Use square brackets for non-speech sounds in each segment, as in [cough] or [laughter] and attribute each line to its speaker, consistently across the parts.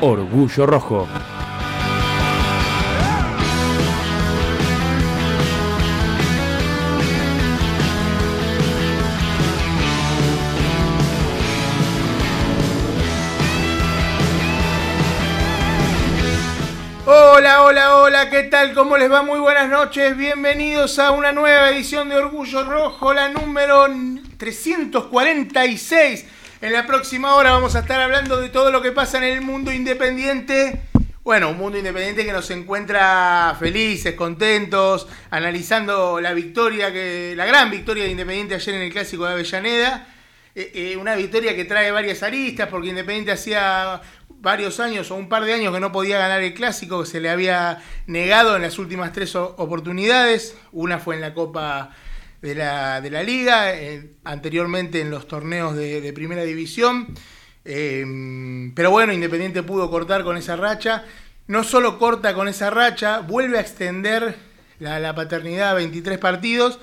Speaker 1: Orgullo Rojo.
Speaker 2: Hola, hola, hola, ¿qué tal? ¿Cómo les va? Muy buenas noches, bienvenidos a una nueva edición de Orgullo Rojo, la número 346. En la próxima hora vamos a estar hablando de todo lo que pasa en el mundo independiente. Bueno, un mundo independiente que nos encuentra felices, contentos, analizando la victoria, la gran victoria de Independiente ayer en el Clásico de Avellaneda. Eh, eh, una victoria que trae varias aristas, porque Independiente hacía varios años o un par de años que no podía ganar el clásico, que se le había negado en las últimas tres oportunidades. Una fue en la Copa de la, de la Liga, eh, anteriormente en los torneos de, Primera División. Eh, pero bueno, Independiente pudo cortar con esa racha. No solo corta con esa racha, vuelve a extender la, paternidad a 23 partidos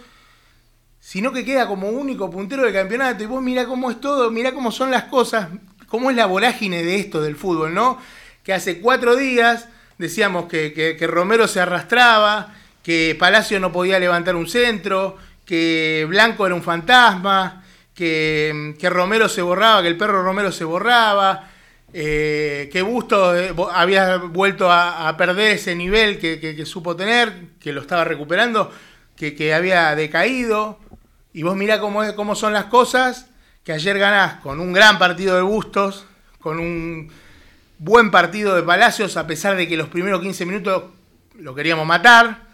Speaker 2: sino que queda como único puntero del campeonato. Y vos mirá cómo es todo, mirá cómo son las cosas cómo es la vorágine de esto del fútbol, ¿no? Que hace cuatro días decíamos que, Romero se arrastraba, que Palacio no podía levantar un centro, que Blanco era un fantasma, que, Romero se borraba, que el perro Romero se borraba, eh, que Busto eh, había vuelto a, perder ese nivel que, supo tener, que lo estaba recuperando, que, había decaído. Y vos mirá cómo, cómo son las cosas que ayer ganás con un gran partido de Bustos, con un buen partido de Palacios, a pesar de que los primeros 15 minutos lo queríamos matar,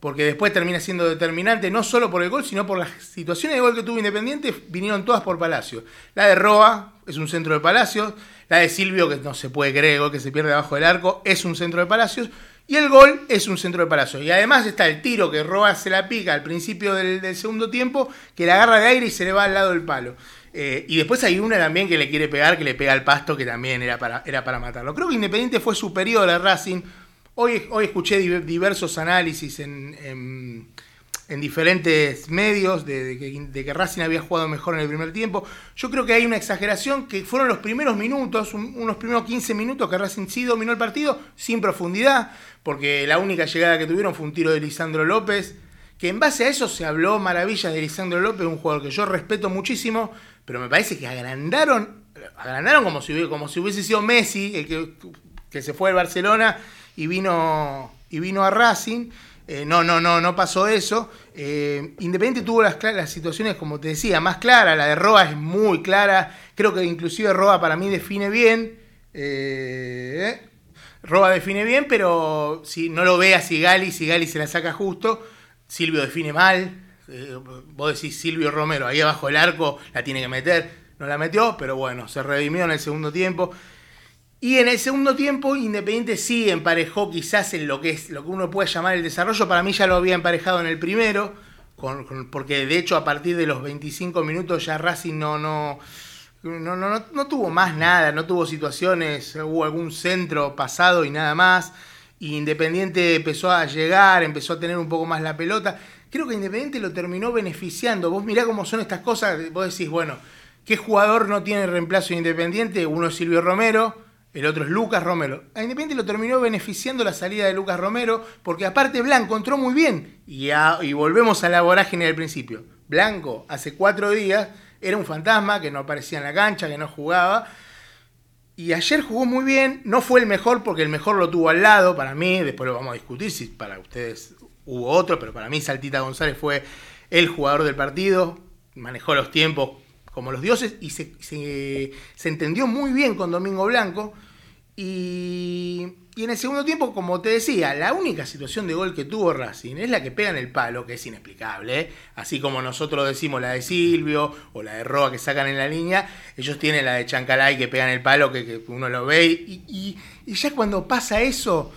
Speaker 2: porque después termina siendo determinante, no solo por el gol, sino por las situaciones de gol que tuvo Independiente, vinieron todas por Palacios. La de Roa es un centro de Palacios, la de Silvio, que no se puede creer, el que se pierde abajo del arco, es un centro de Palacios, y el gol es un centro de Palacios. Y además está el tiro que Roa se la pica al principio del, del segundo tiempo, que la agarra de aire y se le va al lado del palo. Eh, y después hay una también que le quiere pegar, que le pega al pasto, que también era para, era para matarlo. Creo que Independiente fue superior a Racing. Hoy, hoy escuché diversos análisis en, en, diferentes medios de, que, Racing había jugado mejor en el primer tiempo. Yo creo que hay una exageración que fueron los primeros minutos, unos primeros 15 minutos que Racing sí dominó el partido sin profundidad, porque la única llegada que tuvieron fue un tiro de Lisandro López que en base a eso se habló maravillas de Lisandro López, un jugador que yo respeto muchísimo, pero me parece que agrandaron, agrandaron como si, como si hubiese sido Messi, el que, que se fue al Barcelona y vino, y vino a Racing. Eh, no, no, no, no pasó eso. Eh, Independiente tuvo las, las, situaciones, como te decía, más claras. La de Roa es muy clara. Creo que inclusive Roa para mí define bien. Eh, Roa define bien, pero si no lo ve a Sigali, Sigali se la saca justo. Silvio define mal. Eh, vos decís Silvio Romero, ahí abajo el arco la tiene que meter, no la metió, pero bueno, se redimió en el segundo tiempo. Y en el segundo tiempo, Independiente sí emparejó quizás en lo que es lo que uno puede llamar el desarrollo. Para mí ya lo había emparejado en el primero, porque de hecho a partir de los 25 minutos ya Racing no, no, no, no, no tuvo más nada, no tuvo situaciones, hubo algún centro pasado y nada más. Independiente empezó a llegar, empezó a tener un poco más la pelota creo que Independiente lo terminó beneficiando. Vos mirá cómo son estas cosas, vos decís, bueno, ¿qué jugador no tiene reemplazo de Independiente? Uno es Silvio Romero, el otro es Lucas Romero. A Independiente lo terminó beneficiando la salida de Lucas Romero, porque aparte Blanco entró muy bien. Y, volvemos a la vorágine del principio. Blanco, hace cuatro días, era un fantasma que no aparecía en la cancha, que no jugaba. Y ayer jugó muy bien, no fue el mejor porque el mejor lo tuvo al lado para mí, después lo vamos a discutir si para ustedes hubo otro, pero para mí Saltita González fue el jugador del partido, manejó los tiempos como los dioses y se entendió muy bien con Domingo Blanco. Y, y, en el segundo tiempo, como te decía, la única situación de gol que tuvo Racing es la que pega en el palo, que es inexplicable. ¿eh? Así como nosotros decimos la de Silvio o la de Roa que sacan en la línea, ellos tienen la de Chancalay que pega en el palo, que, que uno lo ve. Y, y, y ya cuando pasa eso,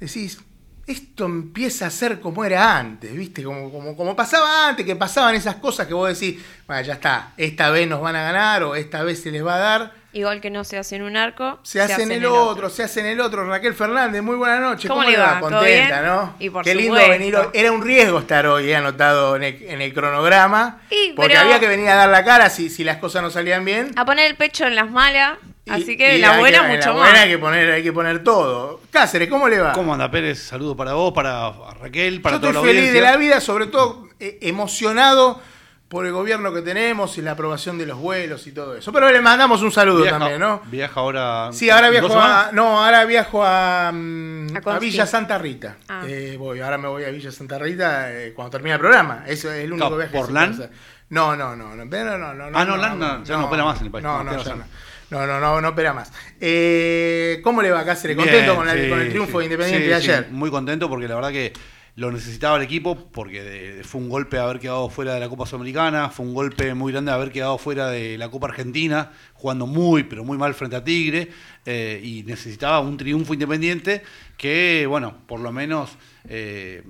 Speaker 2: decís, esto empieza a ser como era antes, ¿viste? Como, como, como, pasaba antes, que pasaban esas cosas que vos decís, bueno, ya está, esta vez nos van a ganar o esta vez se les va a dar.
Speaker 3: Igual que no se hace en un arco,
Speaker 2: se, se hace, en el, otro, otro, se hace en el otro. Raquel Fernández, muy buena noche. ¿Cómo, ¿Cómo le va? Contenta, ¿no?
Speaker 3: Y por
Speaker 2: Qué lindo
Speaker 3: supuesto.
Speaker 2: venir. hoy. Era un riesgo estar hoy, he anotado en el, en el cronograma.
Speaker 3: Y,
Speaker 2: porque
Speaker 3: pero-
Speaker 2: había que venir a dar la cara si, si las cosas no salían bien.
Speaker 3: A poner el pecho en las malas, así que
Speaker 2: y
Speaker 3: la buena
Speaker 2: que-
Speaker 3: mucho
Speaker 2: la
Speaker 3: más.
Speaker 2: buena hay que poner, hay que poner todo. Cáceres, ¿cómo le va?
Speaker 4: ¿Cómo anda Pérez? Saludo para vos, para Raquel, para
Speaker 2: Yo
Speaker 4: toda
Speaker 2: estoy
Speaker 4: la
Speaker 2: feliz
Speaker 4: audiencia.
Speaker 2: de la vida, sobre todo eh, emocionado por el gobierno que tenemos y la aprobación de los vuelos y todo eso. Pero le mandamos un saludo
Speaker 4: Viaja,
Speaker 2: también, ¿no?
Speaker 4: Viaja ahora.
Speaker 2: Sí, ahora
Speaker 4: ¿dos
Speaker 2: viajo a, no, ahora viajo a, mm,
Speaker 3: A
Speaker 2: a
Speaker 3: Consti.
Speaker 2: Villa Santa Rita.
Speaker 3: Ah.
Speaker 2: Eh, voy, ahora me voy a Villa Santa Rita eh, cuando termine el programa. Eso es el único viaje
Speaker 4: ¿por LAN?
Speaker 2: No, no, no, no, pero no, no, no.
Speaker 4: Ah, no, LAN no, ya no opera más en el país.
Speaker 2: No,
Speaker 4: No,
Speaker 2: ya no. No, no, no, no opera más. Eh, ¿Cómo le va Cáceres?
Speaker 4: Bien,
Speaker 2: ¿Contento con,
Speaker 4: sí,
Speaker 2: con el triunfo
Speaker 4: sí.
Speaker 2: de Independiente
Speaker 4: Sí,
Speaker 2: de ayer?
Speaker 4: muy contento porque la verdad que lo necesitaba el equipo porque de- fue un golpe haber quedado fuera de la Copa Sudamericana, fue un golpe muy grande haber quedado fuera de la Copa Argentina, jugando muy, pero muy mal frente a Tigre, eh, y necesitaba un triunfo independiente que, bueno, por lo menos eh,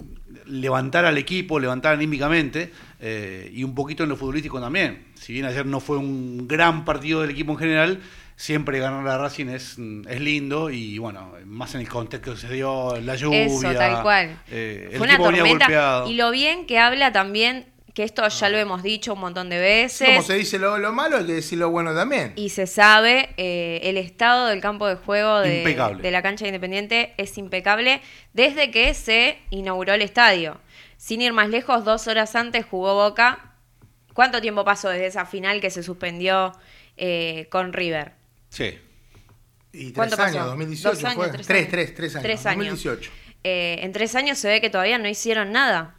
Speaker 4: levantar al equipo, levantar anímicamente, eh, y un poquito en lo futbolístico también. Si bien ayer no fue un gran partido del equipo en general, siempre ganar a Racing es, es lindo y bueno, más en el contexto que se dio, la lluvia.
Speaker 3: Eso, tal cual.
Speaker 4: eh, el
Speaker 3: Fue una tormenta.
Speaker 4: golpeado.
Speaker 3: Y lo bien que habla también, que esto ya lo hemos dicho un montón de veces.
Speaker 2: Como se dice lo, lo malo, hay que decir lo bueno también.
Speaker 3: Y se sabe, eh, el estado del campo de juego de, de la cancha de Independiente es impecable desde que se inauguró el estadio. Sin ir más lejos, dos horas antes jugó Boca. ¿Cuánto tiempo pasó desde esa final que se suspendió eh, con River?
Speaker 4: Sí.
Speaker 2: Y tres
Speaker 3: ¿Cuánto
Speaker 2: años,
Speaker 3: pasó?
Speaker 2: 2018
Speaker 3: Dos años,
Speaker 2: fue.
Speaker 3: tres
Speaker 2: Tres,
Speaker 3: años.
Speaker 2: tres, tres años.
Speaker 3: Tres años.
Speaker 2: 2018.
Speaker 3: Eh, en tres años se ve que todavía no hicieron nada.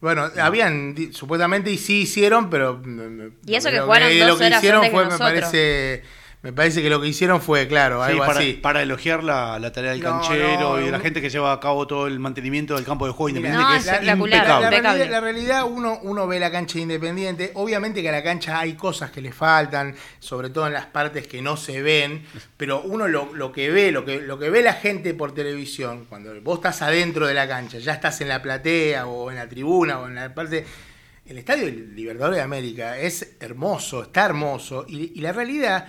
Speaker 2: Bueno, habían, supuestamente y sí hicieron, pero... mm,
Speaker 3: Y eso
Speaker 2: lo
Speaker 3: que jugaron
Speaker 2: lo
Speaker 3: dos
Speaker 2: que
Speaker 3: horas
Speaker 2: hicieron
Speaker 3: antes que
Speaker 2: fue, me
Speaker 3: nosotros.
Speaker 2: parece, me parece que lo que hicieron fue, claro,
Speaker 4: Sí,
Speaker 2: algo
Speaker 4: para,
Speaker 2: así.
Speaker 4: para elogiar la, la tarea del
Speaker 2: No,
Speaker 4: canchero
Speaker 2: no,
Speaker 4: y de la gente que lleva a cabo todo el mantenimiento del campo de juego independiente,
Speaker 3: No,
Speaker 4: que es
Speaker 3: espectacular,
Speaker 2: La,
Speaker 4: impecable.
Speaker 2: realidad, la realidad, uno, uno ve la cancha de independiente. Obviamente que a la cancha hay cosas que le faltan, sobre todo en las partes que no se ven, pero uno lo, lo que ve, lo que, lo que ve la gente por televisión, cuando vos estás adentro de la cancha, ya estás en la platea o en la tribuna o en la parte. El estadio del Libertadores de América es hermoso, está hermoso, y, y la realidad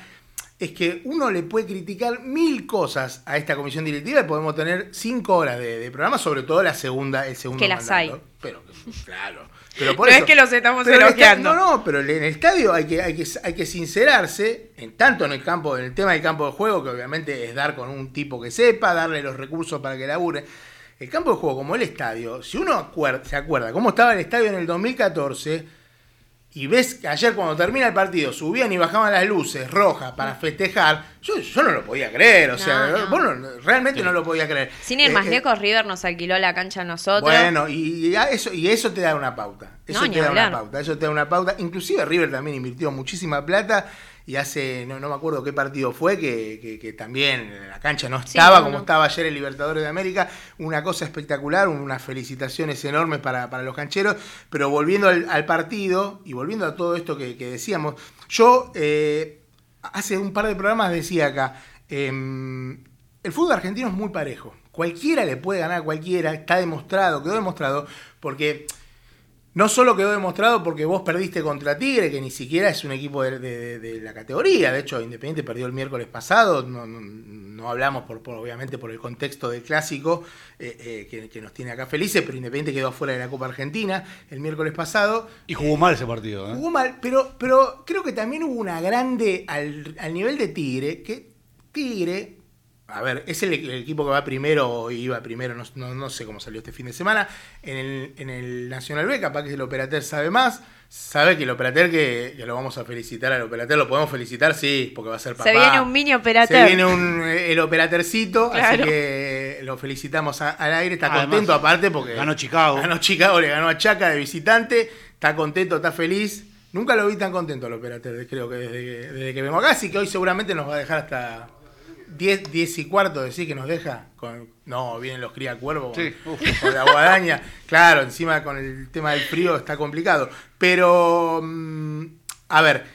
Speaker 2: es que uno le puede criticar mil cosas a esta comisión directiva y podemos tener cinco horas de, de programa, sobre todo la segunda, el segundo
Speaker 3: Que las
Speaker 2: mandato.
Speaker 3: hay.
Speaker 2: Pero, [laughs] claro. [laughs] Pero por
Speaker 3: No
Speaker 2: eso-
Speaker 3: es que los estamos elogiando.
Speaker 2: No, no, pero en el estadio hay que, hay que, hay que sincerarse, en tanto en el campo, en el tema del campo de juego, que obviamente es dar con un tipo que sepa, darle los recursos para que labure. El campo de juego, como el estadio, si uno acuer- se acuerda cómo estaba el estadio en el 2014, y ves que ayer cuando termina el partido subían y bajaban las luces rojas para festejar, yo, yo no lo podía creer, o
Speaker 3: No,
Speaker 2: sea,
Speaker 3: no.
Speaker 2: vos no- realmente no lo podía creer.
Speaker 3: Sin ir
Speaker 2: Eh,
Speaker 3: más
Speaker 2: eh,
Speaker 3: lejos, River nos alquiló la cancha a nosotros.
Speaker 2: bueno, y, y a eso, y eso te da una pauta. Eso
Speaker 3: No,
Speaker 2: te da una pauta. Eso te da una pauta. Inclusive River también invirtió muchísima plata y hace, no, no me acuerdo qué partido fue, que, que- que también la cancha no
Speaker 3: Sí,
Speaker 2: estaba
Speaker 3: no,
Speaker 2: como
Speaker 3: no.
Speaker 2: estaba ayer el Libertadores de América. Una cosa espectacular, unas felicitaciones enormes para, para los cancheros. Pero volviendo al, al partido y volviendo a todo esto que, que decíamos, yo eh, hace un par de programas decía acá, em, el fútbol argentino es muy parejo. Cualquiera le puede ganar a cualquiera, está demostrado, quedó demostrado, porque no solo quedó demostrado porque vos perdiste contra Tigre, que ni siquiera es un equipo de, de- de la categoría, de hecho Independiente perdió el miércoles pasado, no, no- no hablamos por, por, obviamente por el contexto del clásico eh, eh, que, que nos tiene acá felices, pero Independiente quedó fuera de la Copa Argentina el miércoles pasado.
Speaker 4: Y jugó mal ese partido. ¿eh?
Speaker 2: Jugó mal, pero, pero creo que también hubo una grande al, al nivel de Tigre, que Tigre, a ver, es el, el equipo que va primero o iba primero, no, no- no sé cómo salió este fin de semana, en el, en el Nacional B, capaz que el Operater sabe más, sabe que el Operater, que, que lo vamos a felicitar al Operater, lo podemos felicitar, sí, porque va a ser papá.
Speaker 3: Se viene un mini
Speaker 2: Se
Speaker 3: operateur.
Speaker 2: viene un, el operatercito, así que lo felicitamos a- al aire, está
Speaker 4: Además,
Speaker 2: contento aparte porque
Speaker 4: ganó Chicago.
Speaker 2: ganó Chicago, le ganó a Chaca de visitante, está contento, está feliz. Nunca lo vi tan contento al Operater, creo que desde, que desde que vengo acá, así que hoy seguramente nos va a dejar hasta 10, 10 y cuarto, decir que nos deja. Con, no, vienen los cría cuervos
Speaker 4: Sí,
Speaker 2: con, la guadaña. Claro, encima con el tema del frío está complicado. Pero, mm, a ver,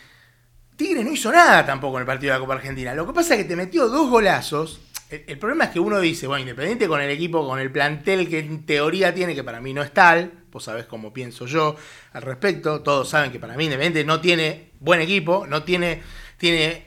Speaker 2: Tigre no hizo nada tampoco en el partido de la Copa Argentina. Lo que pasa es que te metió dos golazos. El, el problema es que uno dice, bueno, Independiente con el equipo, con el plantel que en teoría tiene, que para mí no es tal, vos sabés cómo pienso yo al respecto, todos saben que para mí Independiente no tiene buen equipo, no tiene, tiene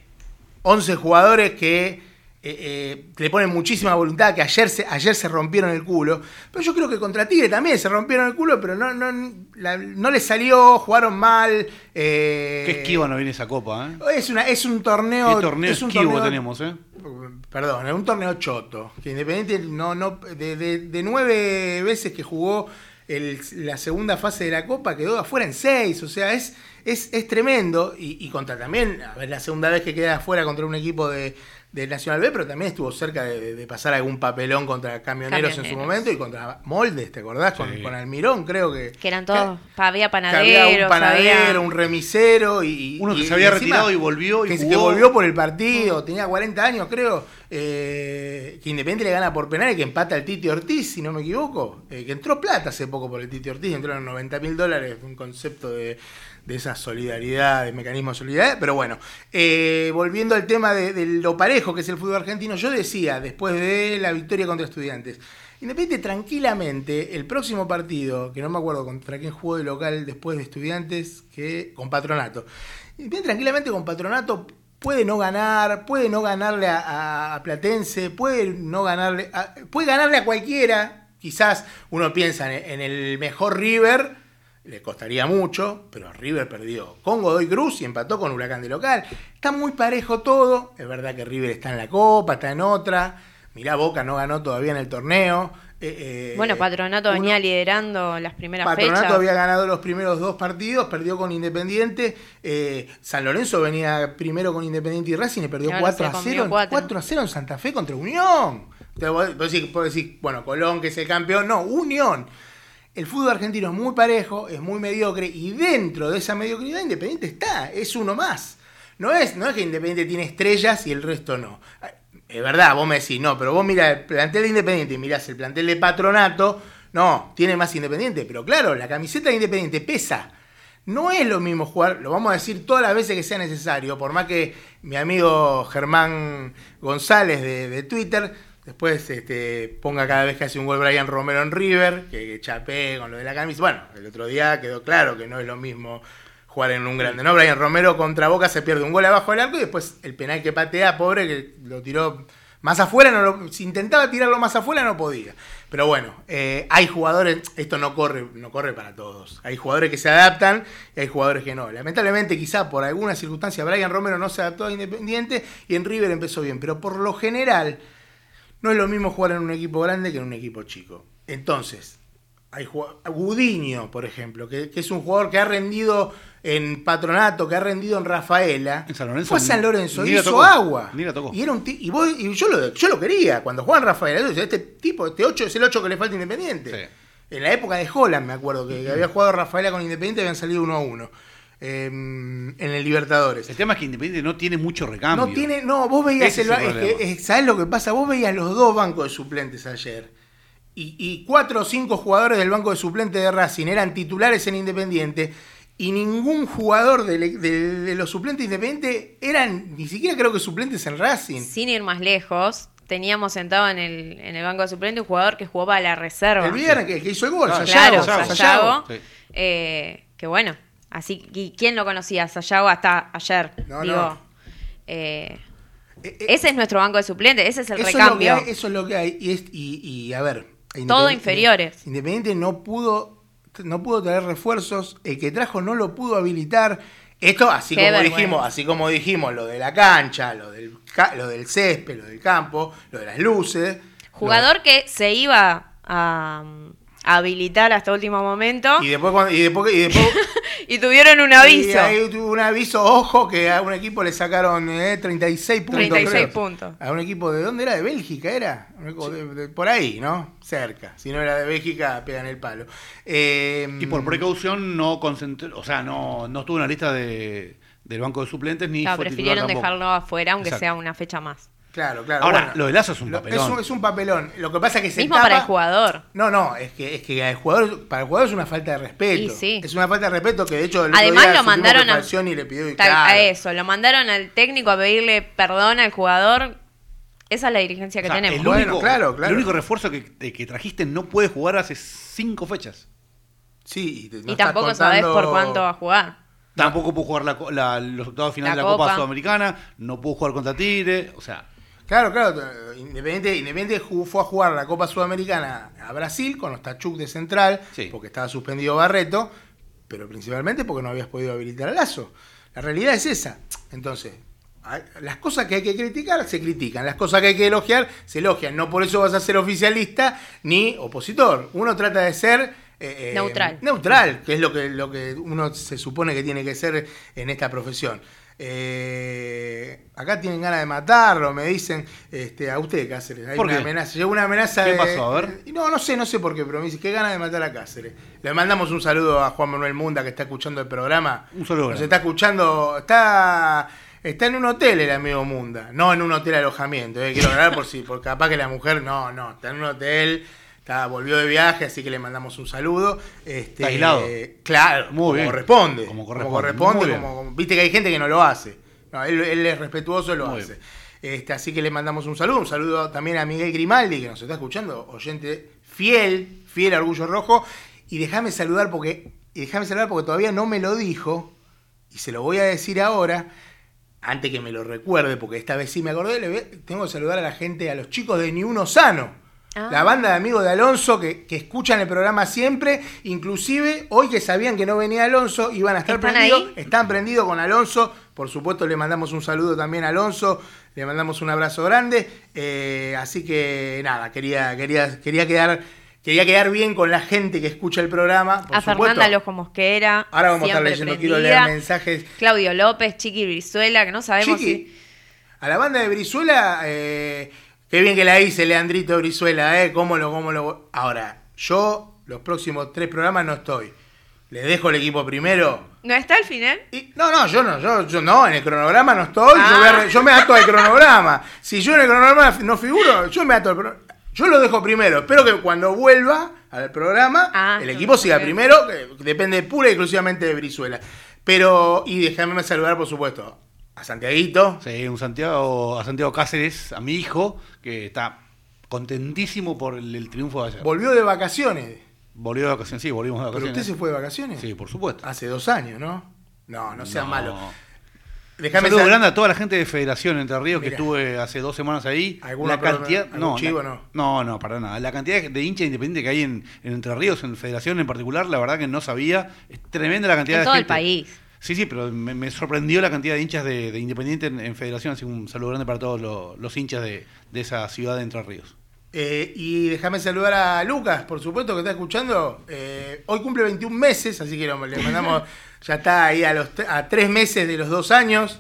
Speaker 2: 11 jugadores que eh, eh, le ponen muchísima voluntad, que ayer se, ayer se rompieron el culo. Pero yo creo que contra Tigre también se rompieron el culo, pero no, no, la- no le salió, jugaron mal. eh,
Speaker 4: Qué esquiva no viene esa copa, ¿eh?
Speaker 2: es, una, es un torneo.
Speaker 4: Qué torneo
Speaker 2: es un
Speaker 4: esquivo
Speaker 2: torneo-
Speaker 4: tenemos, ¿eh?
Speaker 2: Perdón, es un torneo choto. Que Independiente no, no, de, de- de nueve veces que jugó el- la segunda fase de la Copa quedó afuera en seis. O sea, es, es, es tremendo. Y, y contra también, a ver, la segunda vez que queda afuera contra un equipo de, del Nacional B, pero también estuvo cerca de, de pasar algún papelón contra camioneros, en su momento y contra Moldes, ¿te acordás? Con,
Speaker 4: Sí.
Speaker 2: con Almirón, creo que.
Speaker 3: Que eran todos, había
Speaker 2: que había
Speaker 3: panaderos,
Speaker 2: un panadero,
Speaker 3: había-
Speaker 2: un remisero y
Speaker 4: Uno que
Speaker 2: y-
Speaker 4: se había
Speaker 2: y
Speaker 4: retirado y volvió y
Speaker 2: que,
Speaker 4: jugó.
Speaker 2: que volvió por el partido, tenía 40 años creo, eh, que Independiente le gana por penal y que empata el Titi Ortiz, si no me equivoco, eh, que entró plata hace poco por el Titi Ortiz, entró en 90 mil dólares, un concepto de, de esa solidaridad, de mecanismo de solidaridad, pero bueno, eh, volviendo al tema de, lo parejo que es el fútbol argentino, yo decía, después de la victoria contra estudiantes, Independiente tranquilamente, el próximo partido, que no me acuerdo contra quién jugó de local después de estudiantes, que con Patronato. Independiente tranquilamente con Patronato puede no ganar, puede no ganarle a, Platense, puede no ganarle, a- puede ganarle a cualquiera. Quizás uno piensa en, en el mejor River, le costaría mucho, pero River perdió con Godoy Cruz y empató con Huracán de local. Está muy parejo todo. Es verdad que River está en la Copa, está en otra. Mirá, Boca no ganó todavía en el torneo. Eh, eh,
Speaker 3: Bueno, Patronato
Speaker 2: uno-
Speaker 3: venía liderando las primeras
Speaker 2: Patronato
Speaker 3: fechas.
Speaker 2: había ganado los primeros dos partidos, perdió con Independiente. eh, San Lorenzo venía primero con Independiente y Racing y perdió
Speaker 3: Claro,
Speaker 2: 4
Speaker 3: se
Speaker 2: a
Speaker 3: comió
Speaker 2: 0. en-
Speaker 3: cuatro.
Speaker 2: 4 a 0 en Santa Fe contra Unión. Entonces, vos, vos decís, vos decís, bueno, Colón que es el campeón. No, Unión. El fútbol argentino es muy parejo, es muy mediocre y dentro de esa mediocridad Independiente está, es uno más. No es, no es que Independiente tiene estrellas y el resto no. Es verdad, vos me decís, no, pero vos mirás el plantel de Independiente y mirás el plantel de Patronato, no, tiene más Independiente, pero claro, la camiseta de Independiente pesa. No es lo mismo jugar, lo vamos a decir todas las veces que sea necesario, por más que mi amigo Germán González de, de Twitter después este, ponga cada vez que hace un gol Brian Romero en River, que, que chapee con lo de la camisa. Bueno, el otro día quedó claro que no es lo mismo jugar en un grande, ¿no? Brian Romero contra Boca se pierde un gol abajo del arco y después el penal que patea, pobre, que lo tiró más afuera, no lo- si intentaba tirarlo más afuera no podía. Pero bueno, eh, hay jugadores, esto no corre, no corre para todos. Hay jugadores que se adaptan y hay jugadores que no. Lamentablemente, quizá por alguna circunstancia, Brian Romero no se adaptó a Independiente y en River empezó bien. Pero por lo general, no es lo mismo jugar en un equipo grande que en un equipo chico. Entonces, hay Gudiño, por ejemplo, que, que es un jugador que ha rendido en Patronato, que ha rendido en Rafaela.
Speaker 4: En San Lorenzo
Speaker 2: fue a San Lorenzo,
Speaker 4: ni
Speaker 2: hizo
Speaker 4: tocó,
Speaker 2: agua.
Speaker 4: ni tocó.
Speaker 2: Y, era un y, vos- y yo, lo, yo lo quería. Cuando jugaba en Rafaela, yo decía, este tipo, este 8 es el 8 que le falta Independiente.
Speaker 4: Sí.
Speaker 2: En la época de Holland, me acuerdo, que, que había jugado Rafaela con Independiente y habían salido 1 a 1. Eh, en el Libertadores.
Speaker 4: El tema es que Independiente no tiene mucho recambio.
Speaker 2: No tiene, no, vos veías el,
Speaker 4: es el
Speaker 2: es que,
Speaker 4: problema.
Speaker 2: es- ¿sabés lo que pasa? Vos veías los dos bancos de suplentes ayer. Y, y cuatro o cinco jugadores del banco de suplentes de Racing eran titulares en Independiente. Y ningún jugador de, de- de los suplentes de Independiente eran ni siquiera creo que suplentes en Racing.
Speaker 3: Sin ir más lejos, teníamos sentado en el, en el banco de suplente un jugador que jugaba a la reserva.
Speaker 2: El viernes que, que hizo el gol, Sayago,
Speaker 3: Claro,
Speaker 4: Sayago.
Speaker 3: Sayago.
Speaker 4: Sí.
Speaker 3: eh, que bueno, así ¿y quién lo conocía? Sayago hasta ayer.
Speaker 2: No,
Speaker 3: digo,
Speaker 2: no.
Speaker 3: eh,
Speaker 2: Eh,
Speaker 3: ese es nuestro banco de suplentes, ese es el
Speaker 2: eso, es lo que
Speaker 3: recambio.
Speaker 2: hay, eso es lo que hay. Y, es- y- y, a ver.
Speaker 3: Todo inferiores.
Speaker 2: Independiente no pudo, no pudo traer refuerzos. El que trajo no lo pudo habilitar. Esto, así
Speaker 3: Qué
Speaker 2: como
Speaker 3: vergüenza.
Speaker 2: dijimos, así como dijimos, lo de la cancha, lo del, lo del césped, lo del campo, lo de las luces.
Speaker 3: Jugador que se iba a, habilitar hasta último momento
Speaker 2: Y
Speaker 3: y,
Speaker 2: después, cuando- y después, y después [laughs]
Speaker 3: tuvieron un
Speaker 2: y
Speaker 3: aviso.
Speaker 2: ahí tuvo un aviso, ojo, que a un equipo le sacaron eh, 36 puntos.
Speaker 3: 36
Speaker 2: creo.
Speaker 3: puntos.
Speaker 2: A un equipo de dónde era, de Bélgica era, Un equipo de- de- por ahí, ¿no? Cerca. Si no era de Bélgica, pegan el palo. Eh,
Speaker 4: Y por precaución no concentró, o sea, no, no estuvo en la lista de, del banco de suplentes ni titular
Speaker 3: prefirieron dejarlo afuera, aunque
Speaker 4: Exacto.
Speaker 3: sea una fecha más.
Speaker 2: Claro, claro.
Speaker 4: Ahora,
Speaker 2: bueno,
Speaker 4: lo de Lazo es un
Speaker 2: lo-
Speaker 4: papelón.
Speaker 2: Es un, es un papelón. Lo que pasa es que se
Speaker 3: Mismo
Speaker 2: tapa-
Speaker 3: para el jugador.
Speaker 2: No, no, es que, es que el jugador, para el jugador es una falta de respeto.
Speaker 3: Sí.
Speaker 2: Es una falta de respeto que de hecho el otro
Speaker 3: Además
Speaker 2: día
Speaker 3: lo mandaron a,
Speaker 2: Falcioni le pidió
Speaker 3: tal-
Speaker 2: claro.
Speaker 3: a eso, lo mandaron al técnico a pedirle perdón al jugador. Esa es la dirigencia que
Speaker 4: O sea,
Speaker 3: tenemos.
Speaker 4: El
Speaker 2: Bueno,
Speaker 4: único,
Speaker 2: claro, claro.
Speaker 4: el único refuerzo que, que trajiste no puede jugar hace cinco fechas.
Speaker 2: Sí, y, te- no
Speaker 3: y
Speaker 2: estás
Speaker 3: tampoco sabés por
Speaker 2: contando-
Speaker 3: cuánto va a jugar.
Speaker 4: Tampoco pudo jugar la co- la- los octavos finales
Speaker 3: La
Speaker 4: de la Copa,
Speaker 3: Copa.
Speaker 4: Sudamericana, no pudo jugar contra Tigre, o sea,
Speaker 2: Claro, claro. Independiente, Independiente jugó- fue a jugar la Copa Sudamericana a Brasil con los Tachuk de central,
Speaker 4: Sí.
Speaker 2: porque estaba suspendido Barreto, pero principalmente porque no habías podido habilitar a Lazo. La realidad es esa. Entonces, las cosas que hay que criticar se critican, las cosas que hay que elogiar se elogian. No por eso vas a ser oficialista ni opositor. Uno trata de ser eh, eh,
Speaker 3: Neutral.
Speaker 2: Neutral, que es lo que, lo que uno se supone que tiene que ser en esta profesión. Eh, acá tienen ganas de matarlo, me dicen este, a usted, Cáceres. Hay
Speaker 4: ¿Por
Speaker 2: una
Speaker 4: qué?
Speaker 2: amenaza. Llegó una amenaza
Speaker 4: ¿Qué
Speaker 2: de-
Speaker 4: pasó? A ver.
Speaker 2: y No, no sé, no sé por qué, pero me dice, qué ganas de matar a Cáceres. Le mandamos un saludo a Juan Manuel Munda que está escuchando el programa.
Speaker 4: Un saludo
Speaker 2: Nos
Speaker 4: grande.
Speaker 2: está escuchando, está, está en un hotel el amigo Munda, no en un hotel alojamiento. eh, quiero aclarar por si, por capaz que la mujer, no, no, está en un hotel. Está, volvió de viaje, así que le mandamos un saludo. Este,
Speaker 4: Está aislado.
Speaker 2: Claro,
Speaker 4: Muy
Speaker 2: como
Speaker 4: bien.
Speaker 2: corresponde.
Speaker 4: Como
Speaker 2: Como
Speaker 4: corresponde,
Speaker 2: corresponde.
Speaker 4: muy bien.
Speaker 2: como- como- viste que hay gente que no lo hace. No, él, él es respetuoso, lo
Speaker 4: Muy
Speaker 2: hace.
Speaker 4: bien.
Speaker 2: Este, así que le mandamos un saludo. Un saludo también a Miguel Grimaldi, que nos está escuchando, oyente fiel, fiel a Orgullo Rojo. Y déjame saludar porque. Y déjame saludar porque todavía no me lo dijo. Y se lo voy a decir ahora. Antes que me lo recuerde, porque esta vez sí me acordé, le voy- tengo que saludar a la gente, a los chicos de Ni Uno Sano.
Speaker 3: Ah.
Speaker 2: La banda de amigos de Alonso que, que escuchan el programa siempre, inclusive hoy que sabían que no venía Alonso, iban a estar
Speaker 3: ¿Están
Speaker 2: prendidos,
Speaker 3: ahí?
Speaker 2: están prendidos con Alonso, por supuesto le mandamos un saludo también a Alonso, le mandamos un abrazo grande, eh, así que nada, quería, quería, quería quedar, quería quedar bien con la gente que escucha el programa. Por
Speaker 3: a
Speaker 2: supuesto.
Speaker 3: Fernanda Lojo Mosquera.
Speaker 2: Ahora vamos a estar leyendo, quiero leer mensajes.
Speaker 3: Claudio López, Chiqui Brizuela, que no sabemos
Speaker 2: Chiqui,
Speaker 3: si.
Speaker 2: a la banda de Brizuela, eh, qué bien que la hice, Leandrito Brizuela, ¿eh? ¿Cómo lo, cómo lo... Ahora, yo los próximos tres programas no estoy. Le dejo el equipo primero.
Speaker 3: ¿No está al final?
Speaker 2: Y- no, no, yo no, yo, yo no, en el cronograma no estoy, yo,
Speaker 3: Ah.
Speaker 2: voy a re- yo me ato al cronograma. Si yo en el cronograma no figuro, yo me ato al pro- Yo lo dejo primero. Espero que cuando vuelva al programa,
Speaker 3: Ah,
Speaker 2: el equipo siga primero, que depende pura y exclusivamente de Brizuela. Pero, y déjame saludar, por supuesto, a Santiaguito.
Speaker 4: sí, un Santiago, a Santiago Cáceres, a mi hijo, que está contentísimo por el, el triunfo de ayer.
Speaker 2: Volvió de vacaciones.
Speaker 4: Volvió de vacaciones, sí, volvimos de
Speaker 2: ¿Pero
Speaker 4: vacaciones.
Speaker 2: usted se fue de vacaciones?
Speaker 4: Sí, por supuesto.
Speaker 2: Hace dos años, ¿no? No, no sea
Speaker 4: No.
Speaker 2: malo.
Speaker 4: Un
Speaker 2: Déjame
Speaker 4: saludo
Speaker 2: sal-
Speaker 4: grande a toda la gente de Federación Entre Ríos que estuve hace dos semanas ahí.
Speaker 2: ¿Alguna
Speaker 4: La cantidad, no,
Speaker 2: chivo,
Speaker 4: la-
Speaker 2: no?
Speaker 4: no, no, para nada. La cantidad de hinchas independientes que hay en, en Entre Ríos, en Federación en particular, la verdad que no sabía. Es tremenda la cantidad
Speaker 3: En
Speaker 4: de
Speaker 3: todo el país.
Speaker 4: Sí, sí, pero me, me sorprendió la cantidad de hinchas de, de Independiente en, en Federación. Así que un saludo grande para todos los, los hinchas de, de esa ciudad de Entre Ríos.
Speaker 2: Eh, y déjame saludar a Lucas, por supuesto, que está escuchando. Eh, hoy cumple 21 meses, así que lo- le mandamos, [laughs] ya está ahí a, los, a tres meses de los dos años.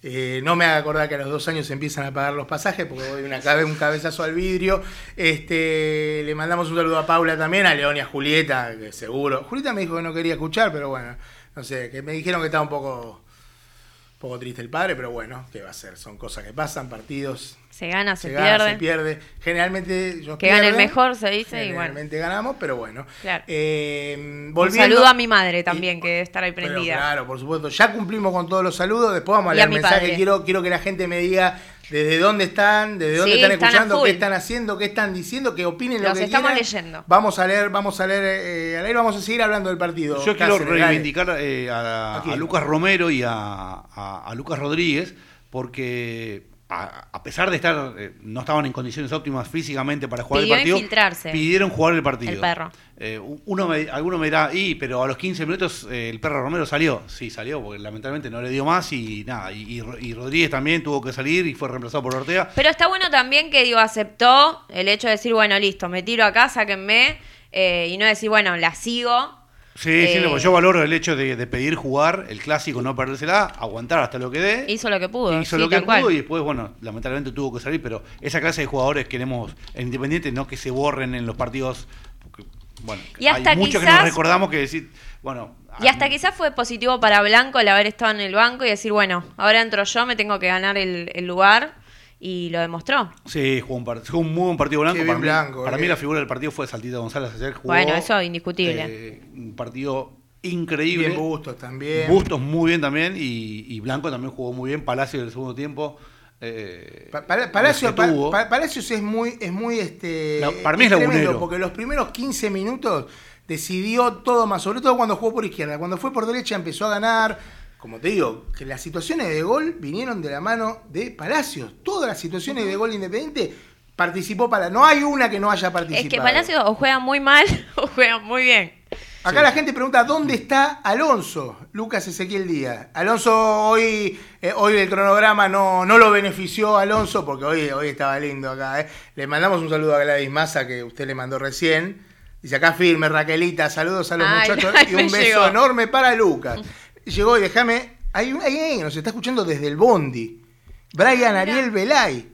Speaker 2: Eh, no me haga acordar que a los dos años se empiezan a pagar los pasajes, porque doy una cabe- un cabezazo al vidrio. Este, le mandamos un saludo a Paula también, a León y a Julieta, que seguro. Julieta me dijo que no quería escuchar, pero bueno, no sé, que me dijeron que estaba un poco, un poco triste el padre, pero bueno, ¿qué va a ser? Son cosas que pasan, partidos,
Speaker 3: Se gana, se,
Speaker 2: se
Speaker 3: pierde.
Speaker 2: gana, se pierde. Generalmente ellos
Speaker 3: Que gane el
Speaker 2: pierden.
Speaker 3: mejor, se dice, y bueno.
Speaker 2: Generalmente ganamos, pero bueno.
Speaker 3: Claro.
Speaker 2: Eh,
Speaker 3: Un saludo a mi madre también,
Speaker 2: y-
Speaker 3: que debe estar ahí
Speaker 2: pero
Speaker 3: prendida.
Speaker 2: claro, por supuesto. Ya cumplimos con todos los saludos. Después vamos a leer
Speaker 3: a
Speaker 2: mensajes. Quiero, quiero que la gente me diga desde dónde están, desde dónde
Speaker 3: Sí,
Speaker 2: están
Speaker 3: están a
Speaker 2: escuchando, qué están haciendo, qué están diciendo, que opinen lo
Speaker 3: Los
Speaker 2: que
Speaker 3: estamos
Speaker 2: quieran.
Speaker 3: leyendo.
Speaker 2: Vamos a leer, vamos a leer, eh, aire vamos a seguir hablando del partido.
Speaker 4: Yo quiero
Speaker 2: Cáceres,
Speaker 4: reivindicar eh, a,
Speaker 2: ¿A
Speaker 4: a Lucas Romero y a, a- a Lucas Rodríguez, porque a, a pesar de estar, eh, no estaban en condiciones óptimas físicamente para jugar
Speaker 3: Pidió
Speaker 4: el partido,
Speaker 3: infiltrarse.
Speaker 4: pidieron jugar el partido.
Speaker 3: El perro.
Speaker 4: Eh, uno me, alguno me dirá, y, pero a los 15 minutos eh, el perro Romero salió. Sí, salió, porque lamentablemente no le dio más y nada. Y, y- y Rodríguez también tuvo que salir y fue reemplazado por Ortega.
Speaker 3: Pero está bueno también que, digo, aceptó el hecho de decir, bueno, listo, me tiro acá, sáquenme, eh, y no decir, bueno, la sigo.
Speaker 4: Sí, sí,
Speaker 3: Eh,
Speaker 4: no, porque yo valoro el hecho de, de pedir jugar el clásico, no perdérsela, aguantar hasta lo que dé.
Speaker 3: Hizo lo que pudo.
Speaker 4: hizo
Speaker 3: sí,
Speaker 4: lo que
Speaker 3: cual.
Speaker 4: pudo y después, bueno, lamentablemente tuvo que salir, pero esa clase de jugadores queremos en Independiente, no que se borren en los partidos. Porque, bueno,
Speaker 3: Y hasta
Speaker 4: hay muchos que nos recordamos que decir, bueno.
Speaker 3: Y hasta quizás fue positivo para Blanco el haber estado en el banco y decir, bueno, ahora entro yo, me tengo que ganar el, el lugar. Y lo demostró.
Speaker 4: Sí, jugó un, jugó un muy buen partido blanco.
Speaker 2: Qué
Speaker 4: para mí,
Speaker 2: Blanco,
Speaker 4: para
Speaker 2: eh.
Speaker 4: mí la figura del partido fue Saltita González ayer. Jugó,
Speaker 3: Bueno, eso indiscutible.
Speaker 4: eh, un partido increíble.
Speaker 2: Bien Bustos también.
Speaker 4: Bustos muy bien también y, y Blanco también jugó muy bien. Palacio del segundo tiempo. eh,
Speaker 2: Pa- Pala- Palacio. Pa- Palacios es muy, es muy este.
Speaker 4: Para mí es
Speaker 2: tremendo,
Speaker 4: lagunero.
Speaker 2: Porque los primeros 15 minutos decidió todo más, sobre todo cuando jugó por izquierda. Cuando fue por derecha empezó a ganar. Como te digo, que las situaciones de gol vinieron de la mano de Palacios. Todas las situaciones de gol independiente participó para. No hay una que no haya participado.
Speaker 3: Es que Palacio o juega muy mal [laughs] o juega muy bien.
Speaker 2: Acá la gente pregunta dónde está Alonso, Lucas Ezequiel Díaz. Alonso hoy, eh, hoy el cronograma no, no lo benefició a Alonso porque hoy, hoy estaba lindo acá. eh. Le mandamos un saludo a Gladys Massa que usted le mandó recién. Dice acá firme, Raquelita, saludos a los
Speaker 3: Ay,
Speaker 2: muchachos [laughs] y un beso
Speaker 3: llegó.
Speaker 2: enorme para Lucas. [laughs] Llegó y déjame, hay alguien que nos está escuchando desde el Bondi. Brian Ariel Belay.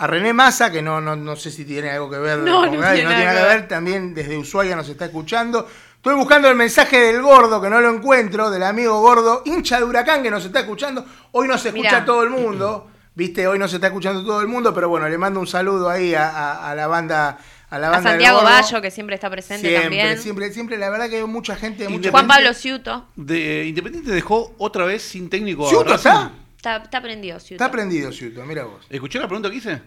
Speaker 2: A René Massa, que no, no, no sé si tiene algo que ver
Speaker 3: No,
Speaker 2: con
Speaker 3: no
Speaker 2: Gladys,
Speaker 3: tiene
Speaker 2: no tiene
Speaker 3: nada que
Speaker 2: ver, también desde Ushuaia nos está escuchando. Estoy buscando el mensaje del gordo, que no lo encuentro, del amigo gordo, hincha de huracán que nos está escuchando. Hoy no se escucha
Speaker 3: Mirá.
Speaker 2: todo el mundo, viste, hoy no se está escuchando todo el mundo, pero bueno, le mando un saludo ahí a, a- a la banda. A, la banda
Speaker 3: Santiago. Bayo, que siempre está presente
Speaker 2: siempre,
Speaker 3: también.
Speaker 2: siempre, siempre, la verdad que hay mucha gente, mucha
Speaker 3: Juan
Speaker 2: gente-
Speaker 3: Pablo Ciuto.
Speaker 4: De, Independiente dejó otra vez sin técnico
Speaker 2: ¿Ciuto
Speaker 4: Racing.
Speaker 2: está?
Speaker 3: Está, está prendido, Ciuto.
Speaker 2: Está prendido, Ciuto, mira vos.
Speaker 4: ¿Escuché la pregunta que hice?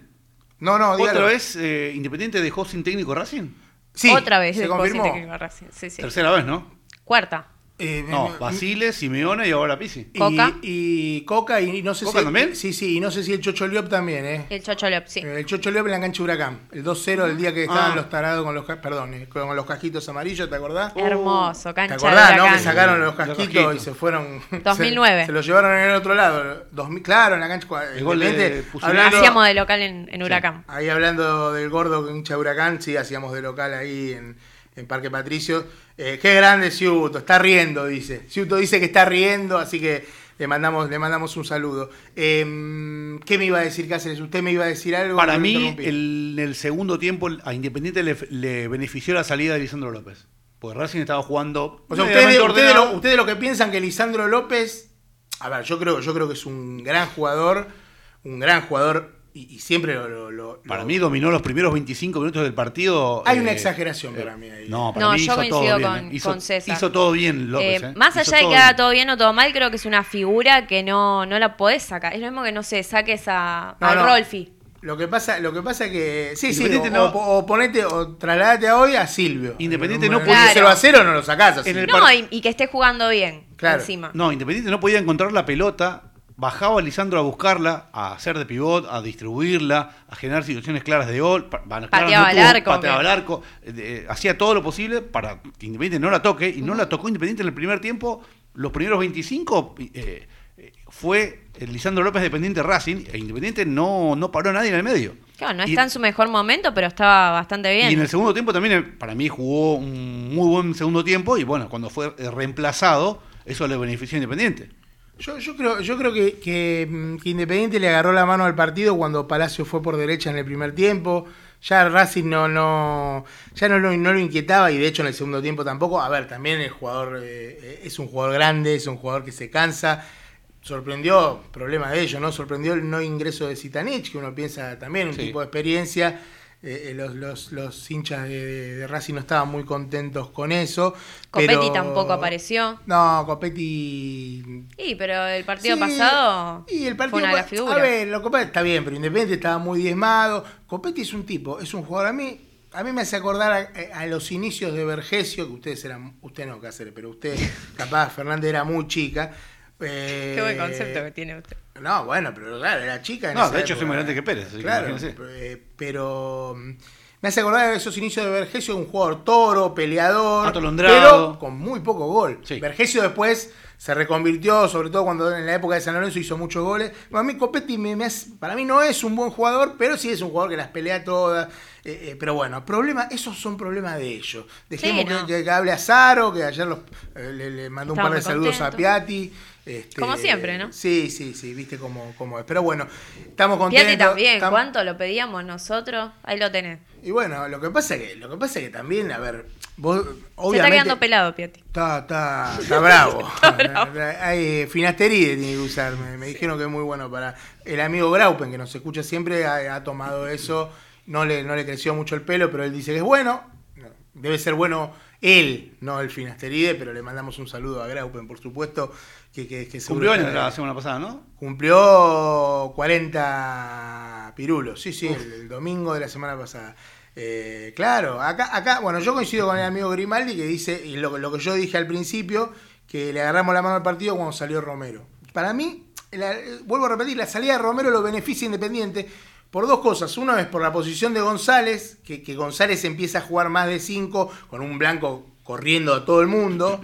Speaker 2: No, no, dígalo.
Speaker 4: ¿Otra vez eh, Independiente dejó sin técnico Racing?
Speaker 2: Sí,
Speaker 3: Otra vez.
Speaker 2: se
Speaker 3: dejó
Speaker 2: confirmó.
Speaker 3: sin técnico Racing. Sí, sí.
Speaker 4: Tercera vez, ¿no?
Speaker 3: Cuarta.
Speaker 2: Eh,
Speaker 4: No,
Speaker 2: eh,
Speaker 4: Basile, Simeone y ahora Pisi.
Speaker 2: y,
Speaker 3: Coca.
Speaker 2: y Coca y no sé
Speaker 4: ¿Coca
Speaker 2: si
Speaker 4: también?
Speaker 2: Sí, sí, y no sé si el Chocho Liop también, ¿eh?
Speaker 3: El Chocho Lop, sí.
Speaker 2: El Chocho Liop en la cancha Huracán. El 2-0 el día que estaban
Speaker 4: Ah.
Speaker 2: los tarados con los perdón, eh, con los casquitos amarillos, ¿te acordás?
Speaker 3: Hermoso,
Speaker 2: ¿Te
Speaker 3: cancha
Speaker 2: acordás,
Speaker 3: de
Speaker 2: no? Que sacaron los
Speaker 4: Los
Speaker 2: casquitos, y se fueron. [laughs] [laughs]
Speaker 3: 2009.
Speaker 2: Se, se los llevaron en el otro lado. 2000, claro, en la cancha.
Speaker 4: El gol de
Speaker 2: hablando-
Speaker 3: Hacíamos de local en, en Huracán.
Speaker 2: Ahí hablando del gordo hincha Huracán, sí, hacíamos de local ahí en, en Parque Patricio. Eh, qué grande Ciuto, está riendo, dice. Ciuto dice que está riendo, así que le mandamos, le mandamos un saludo. Eh, ¿Qué me iba a decir Cáceres? ¿Usted me iba a decir algo?
Speaker 4: Para mí, el- en el segundo tiempo a Independiente le, le benefició la salida de Lisandro López. Porque Racing estaba jugando.
Speaker 2: O sea, ustedes, lo, ustedes lo que piensan que Lisandro López. A ver, yo creo, yo creo que es un gran jugador. Un gran jugador. Y, y siempre lo. lo- lo-
Speaker 4: Para
Speaker 2: lo-
Speaker 4: mí dominó los primeros 25 minutos del partido.
Speaker 2: Hay
Speaker 4: eh,
Speaker 2: una exageración
Speaker 4: eh,
Speaker 2: para mí ahí.
Speaker 4: No, para
Speaker 3: No,
Speaker 4: mí
Speaker 3: yo
Speaker 4: hizo
Speaker 3: coincido
Speaker 4: todo bien.
Speaker 3: con-
Speaker 4: eh. hizo,
Speaker 3: con César.
Speaker 4: hizo todo bien López.
Speaker 3: Eh,
Speaker 4: eh.
Speaker 3: más
Speaker 4: Hizo
Speaker 3: allá de que haga todo bien o todo mal, creo que es una figura que no, no la podés sacar. Es lo mismo que, no sé, saques a,
Speaker 2: No,
Speaker 3: a
Speaker 2: no.
Speaker 3: Rolfi.
Speaker 2: Lo que pasa, lo que pasa que. Sí, sí, o,
Speaker 4: Independiente no-
Speaker 2: o- o ponete, o trasladate a hoy a Silvio.
Speaker 4: Independiente
Speaker 2: En
Speaker 4: no
Speaker 2: un-
Speaker 4: podía-
Speaker 2: un 0 a 0 no lo sacás así.
Speaker 4: En el
Speaker 3: No, y, y que esté jugando bien
Speaker 2: Claro.
Speaker 3: encima.
Speaker 4: No, Independiente no podía encontrar la pelota. Bajaba Lisandro a buscarla, a hacer de pivot, a distribuirla, a generar situaciones claras de gol. claras
Speaker 3: Pateaba
Speaker 4: no
Speaker 3: al
Speaker 4: tuvo,
Speaker 3: arco,
Speaker 4: Pateaba al arco. eh, eh, hacía todo lo posible para que Independiente no la toque. Y no la tocó Independiente en el primer tiempo. Los primeros 25 eh, fue Lisandro López dependiente de Racing. E Independiente no, no paró a nadie en el medio.
Speaker 3: Claro, no
Speaker 4: Y-
Speaker 3: está en su mejor momento, pero estaba bastante bien.
Speaker 4: Y en el segundo tiempo también, para mí, jugó un muy buen segundo tiempo. Y bueno, cuando fue reemplazado, eso le benefició a Independiente.
Speaker 2: Yo, yo creo, yo creo que, que, mm, que Independiente le agarró la mano al partido cuando Palacio fue por derecha en el primer tiempo. Ya Racing no, no, ya no lo, no lo inquietaba y de hecho en el segundo tiempo tampoco. A ver, también el jugador eh, es un jugador grande, es un jugador que se cansa. Sorprendió, problema de ellos, ¿no? Sorprendió el no ingreso de Zitanich, que uno piensa también un
Speaker 4: Sí.
Speaker 2: tipo de experiencia. Eh, eh, los, los, los hinchas de, de Racing no estaban muy contentos con eso.
Speaker 3: Copetti
Speaker 2: pero-
Speaker 3: tampoco apareció.
Speaker 2: No, Copetti
Speaker 3: Sí, pero el partido
Speaker 2: Sí,
Speaker 3: pasado
Speaker 2: y el partido
Speaker 3: fue una de las figuras.
Speaker 2: A ver, lo Copetti está bien, pero Independiente estaba muy diezmado. Copetti es un tipo, es un jugador. A mí, a mí me hace acordar a, a los inicios de Vergesio, que ustedes eran, usted no, Cáceres, pero usted, capaz, [laughs] Fernández era muy chica. Eh,
Speaker 3: Qué buen concepto que tiene usted.
Speaker 2: No, bueno, pero claro, era chica. en
Speaker 4: No,
Speaker 2: esa
Speaker 4: de hecho soy
Speaker 2: época.
Speaker 4: más grande que Pérez, así que
Speaker 2: Claro,
Speaker 4: imagínese.
Speaker 2: eh, pero mm, me hace acordar de esos inicios de Vergesio, un jugador toro, peleador,
Speaker 4: Atolondrado.
Speaker 2: pero con muy poco gol.
Speaker 4: Sí.
Speaker 2: Vergesio después se reconvirtió, sobre todo cuando en la época de San Lorenzo hizo muchos goles. Bueno, a mí Copetti me, me hace- para mí no es un buen jugador, pero sí es un jugador que las pelea todas. eh, eh, pero bueno, problema, esos son problemas de ellos. Dejemos
Speaker 3: Sí, no.
Speaker 2: que, que hable a Zaro, que ayer los, eh, le, le mandó un par de saludos a. Piatti. Este,
Speaker 3: Como siempre, ¿no?
Speaker 2: Sí, sí, sí, viste cómo, cómo es. Pero bueno, estamos contentos.
Speaker 3: Piatti también, ¿cuánto lo pedíamos nosotros? Ahí lo tenés.
Speaker 2: Y bueno, lo que pasa que, lo que pasa es que también, a ver, vos
Speaker 3: Se está
Speaker 2: obviamente.
Speaker 3: quedando pelado, Piatti.
Speaker 2: Está, está, está bravo. [laughs]
Speaker 3: Está bravo. [laughs]
Speaker 2: Hay finasteride tiene que usar. Me, me dijeron que es muy bueno para. El amigo Graupen, que nos escucha siempre, ha, ha tomado [laughs] eso. No le, no le creció mucho el pelo, pero él dice que es bueno. No, Debe ser bueno él, no el finasteride, pero le mandamos un saludo a Graupen, por supuesto. Que, que, que
Speaker 4: Cumplió años la semana pasada, ¿no?
Speaker 2: Cumplió 40 pirulos, sí, sí, el, el domingo de la semana pasada. Eh, claro, acá, acá, bueno, yo coincido con el amigo Grimaldi que dice, y lo, lo que yo dije al principio, que le agarramos la mano al partido cuando salió Romero. Para mí, la- vuelvo a repetir, la salida de Romero lo beneficia Independiente por dos cosas. Uno es por la posición de González, que, que González empieza a jugar más de 5 con un blanco corriendo a todo el mundo.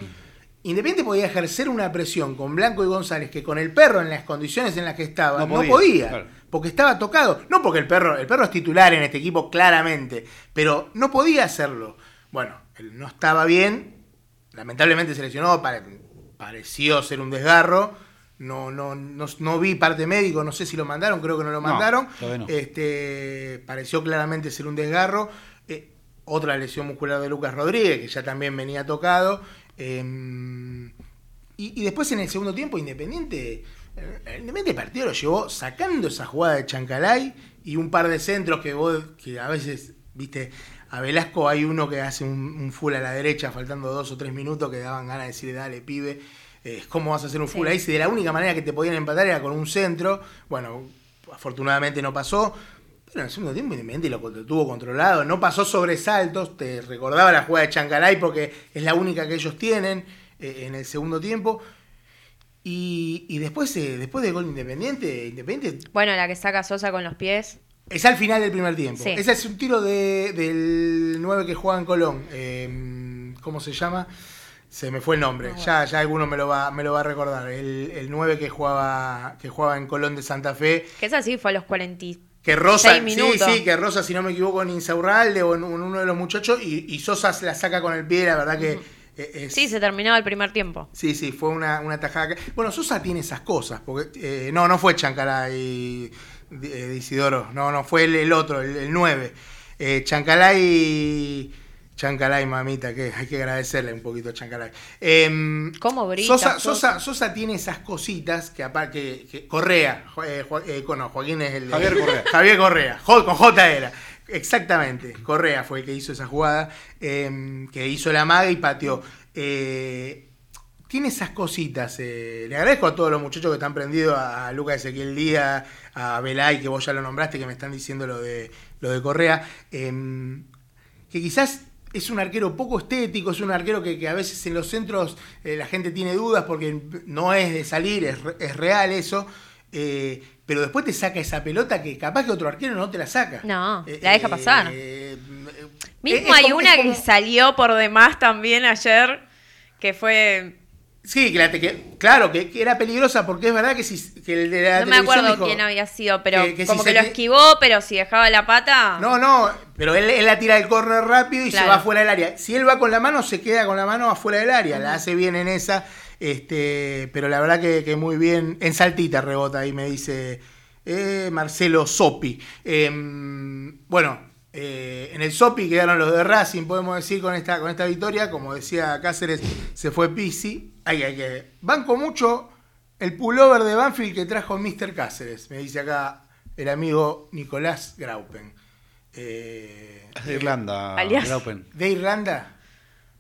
Speaker 2: Independiente podía ejercer una presión con Blanco y González que con el perro en las condiciones en las que estaba
Speaker 4: No
Speaker 2: no
Speaker 4: podía, claro.
Speaker 2: porque estaba tocado. No porque el perro, el perro es titular en este equipo claramente, pero no podía hacerlo. Bueno, él no estaba bien, lamentablemente se lesionó, pare- pareció ser un desgarro. No, no, no, no vi parte médico, no sé si lo mandaron, creo que no lo mandaron.
Speaker 4: no.
Speaker 2: Este, pareció claramente ser un desgarro. Eh, otra lesión muscular de Lucas Rodríguez, que ya también venía tocado. Eh, y, y después en el segundo tiempo, Independiente, eh, el Independiente el partido lo llevó sacando esa jugada de Chancalay y un par de centros que vos, que a veces, viste, a Velasco hay uno que hace un, un full a la derecha, faltando dos o tres minutos, que daban ganas de decirle, dale, pibe, eh, ¿cómo vas a hacer un full
Speaker 3: Sí.
Speaker 2: ahí? Si de la única manera que te podían empatar era con un centro, bueno, afortunadamente no pasó. En el segundo tiempo Independiente lo, lo tuvo controlado, no pasó sobresaltos, te recordaba la jugada de Chancalay porque es la única que ellos tienen eh, en el segundo tiempo. Y, y después, eh, después del gol de Independiente, Independiente
Speaker 3: Bueno, la que saca Sosa con los pies.
Speaker 2: es al final del primer tiempo.
Speaker 3: Sí.
Speaker 2: Ese es un tiro de, del 9 que juega en Colón. Eh, ¿Cómo se llama? Se me fue el nombre.
Speaker 3: No,
Speaker 2: Ya, ya alguno me lo va, me lo va a recordar. El, el 9 que jugaba, que jugaba en Colón de Santa Fe.
Speaker 3: Que esa sí fue a los 40. Y-
Speaker 2: Que Rosa, sí, sí, que Rosa, si no me equivoco, en Insaurralde o en, en uno de los muchachos, y, y Sosa se la saca con el pie, la verdad que eh, es-
Speaker 3: Sí, se terminaba el primer tiempo.
Speaker 2: Sí, sí, fue una, una tajada. que- Bueno, Sosa tiene esas cosas, porque eh, no, no fue Chancalay de, de Isidoro, no, no, fue el, el otro, el, el 9. Eh, Chancalay, Chancalay, mamita, que hay que agradecerle un poquito a Chancalay. Em,
Speaker 3: ¿Cómo grita,
Speaker 2: Sosa,
Speaker 3: Sosa?
Speaker 2: Sosa, Sosa tiene esas cositas que aparte que, que- Correa, eh, Jo- eh, no, Joaquín es el
Speaker 4: Javier Correa. [laughs]
Speaker 2: Javier Correa, J- con J era. Exactamente, Correa fue el que hizo esa jugada, eh, que hizo la maga y pateó. Eh, tiene esas cositas. eh, le agradezco a todos los muchachos que están prendidos, a, a Lucas Ezequiel Díaz, a Belay, que vos ya lo nombraste, que me están diciendo lo de, lo de Correa. eh, que quizás es un arquero poco estético, es un arquero que, que a veces en los centros eh, la gente tiene dudas porque no es de salir, es, es real eso. eh, pero después te saca esa pelota que capaz que otro arquero no te la saca.
Speaker 3: No,
Speaker 2: Eh,
Speaker 3: la deja pasar. Mismo hay
Speaker 2: como-
Speaker 3: una
Speaker 2: como-
Speaker 3: que salió por demás también ayer, que fue...
Speaker 2: Sí, que la que- claro, que, que era peligrosa porque es verdad que, si, que el de la
Speaker 3: No me acuerdo
Speaker 2: dijo-
Speaker 3: quién había sido, pero
Speaker 2: que- que si
Speaker 3: como que lo esquivó, pero si dejaba la pata...
Speaker 2: No, no, pero él, él la tira del córner rápido y se va fuera del área. Si él va con la mano, se queda con la mano afuera del área. La hace bien en esa. Este, pero la verdad que, que muy bien. En saltita rebota ahí, me dice eh, Marcelo Sopi. Em, bueno, eh, en el Sopi quedaron los de Racing, podemos decir, con esta, con esta victoria. Como decía Cáceres, se fue Pisi. Ay, ay, ay. Banco mucho el pullover de Banfield que trajo Mr. Cáceres, me dice acá el amigo Nicolás Graupen. Eh,
Speaker 4: Es de Irlanda,
Speaker 3: Alias.
Speaker 4: Graupen.
Speaker 2: ¿De Irlanda?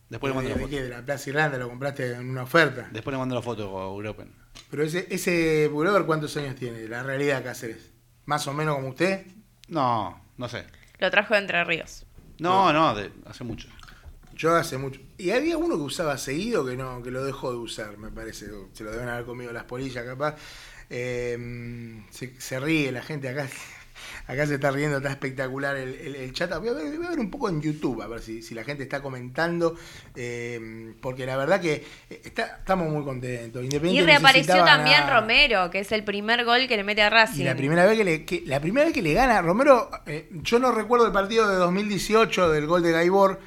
Speaker 4: Después le mando
Speaker 2: ¿De,
Speaker 4: la
Speaker 2: de
Speaker 4: foto.
Speaker 2: qué? ¿De la Plaza Irlanda? ¿Lo compraste en una oferta?
Speaker 4: Después le mando la foto a Graupen.
Speaker 2: Pero ese, ese pullover, ¿cuántos años tiene? La realidad Cáceres. ¿Más o menos como usted?
Speaker 4: No, no sé.
Speaker 3: Lo trajo de Entre Ríos.
Speaker 4: No, no, de, hace mucho.
Speaker 2: Yo hace mucho. Y había uno que usaba seguido que no, que lo dejó de usar, me parece. Se lo deben haber comido las polillas, capaz. Eh, se, se ríe la gente acá. [laughs] Acá se está riendo, está espectacular el, el- el chat. Voy a, ver, voy a ver un poco en YouTube, a ver si, si la gente está comentando. eh, porque la verdad que eh, está- estamos muy contentos.
Speaker 3: Y reapareció también. Romero, que es el primer gol que le mete a Racing.
Speaker 2: Y la primera vez que le, que- la primera vez que le gana, Romero, eh, yo no recuerdo el partido de 2018 del gol de Gaibor,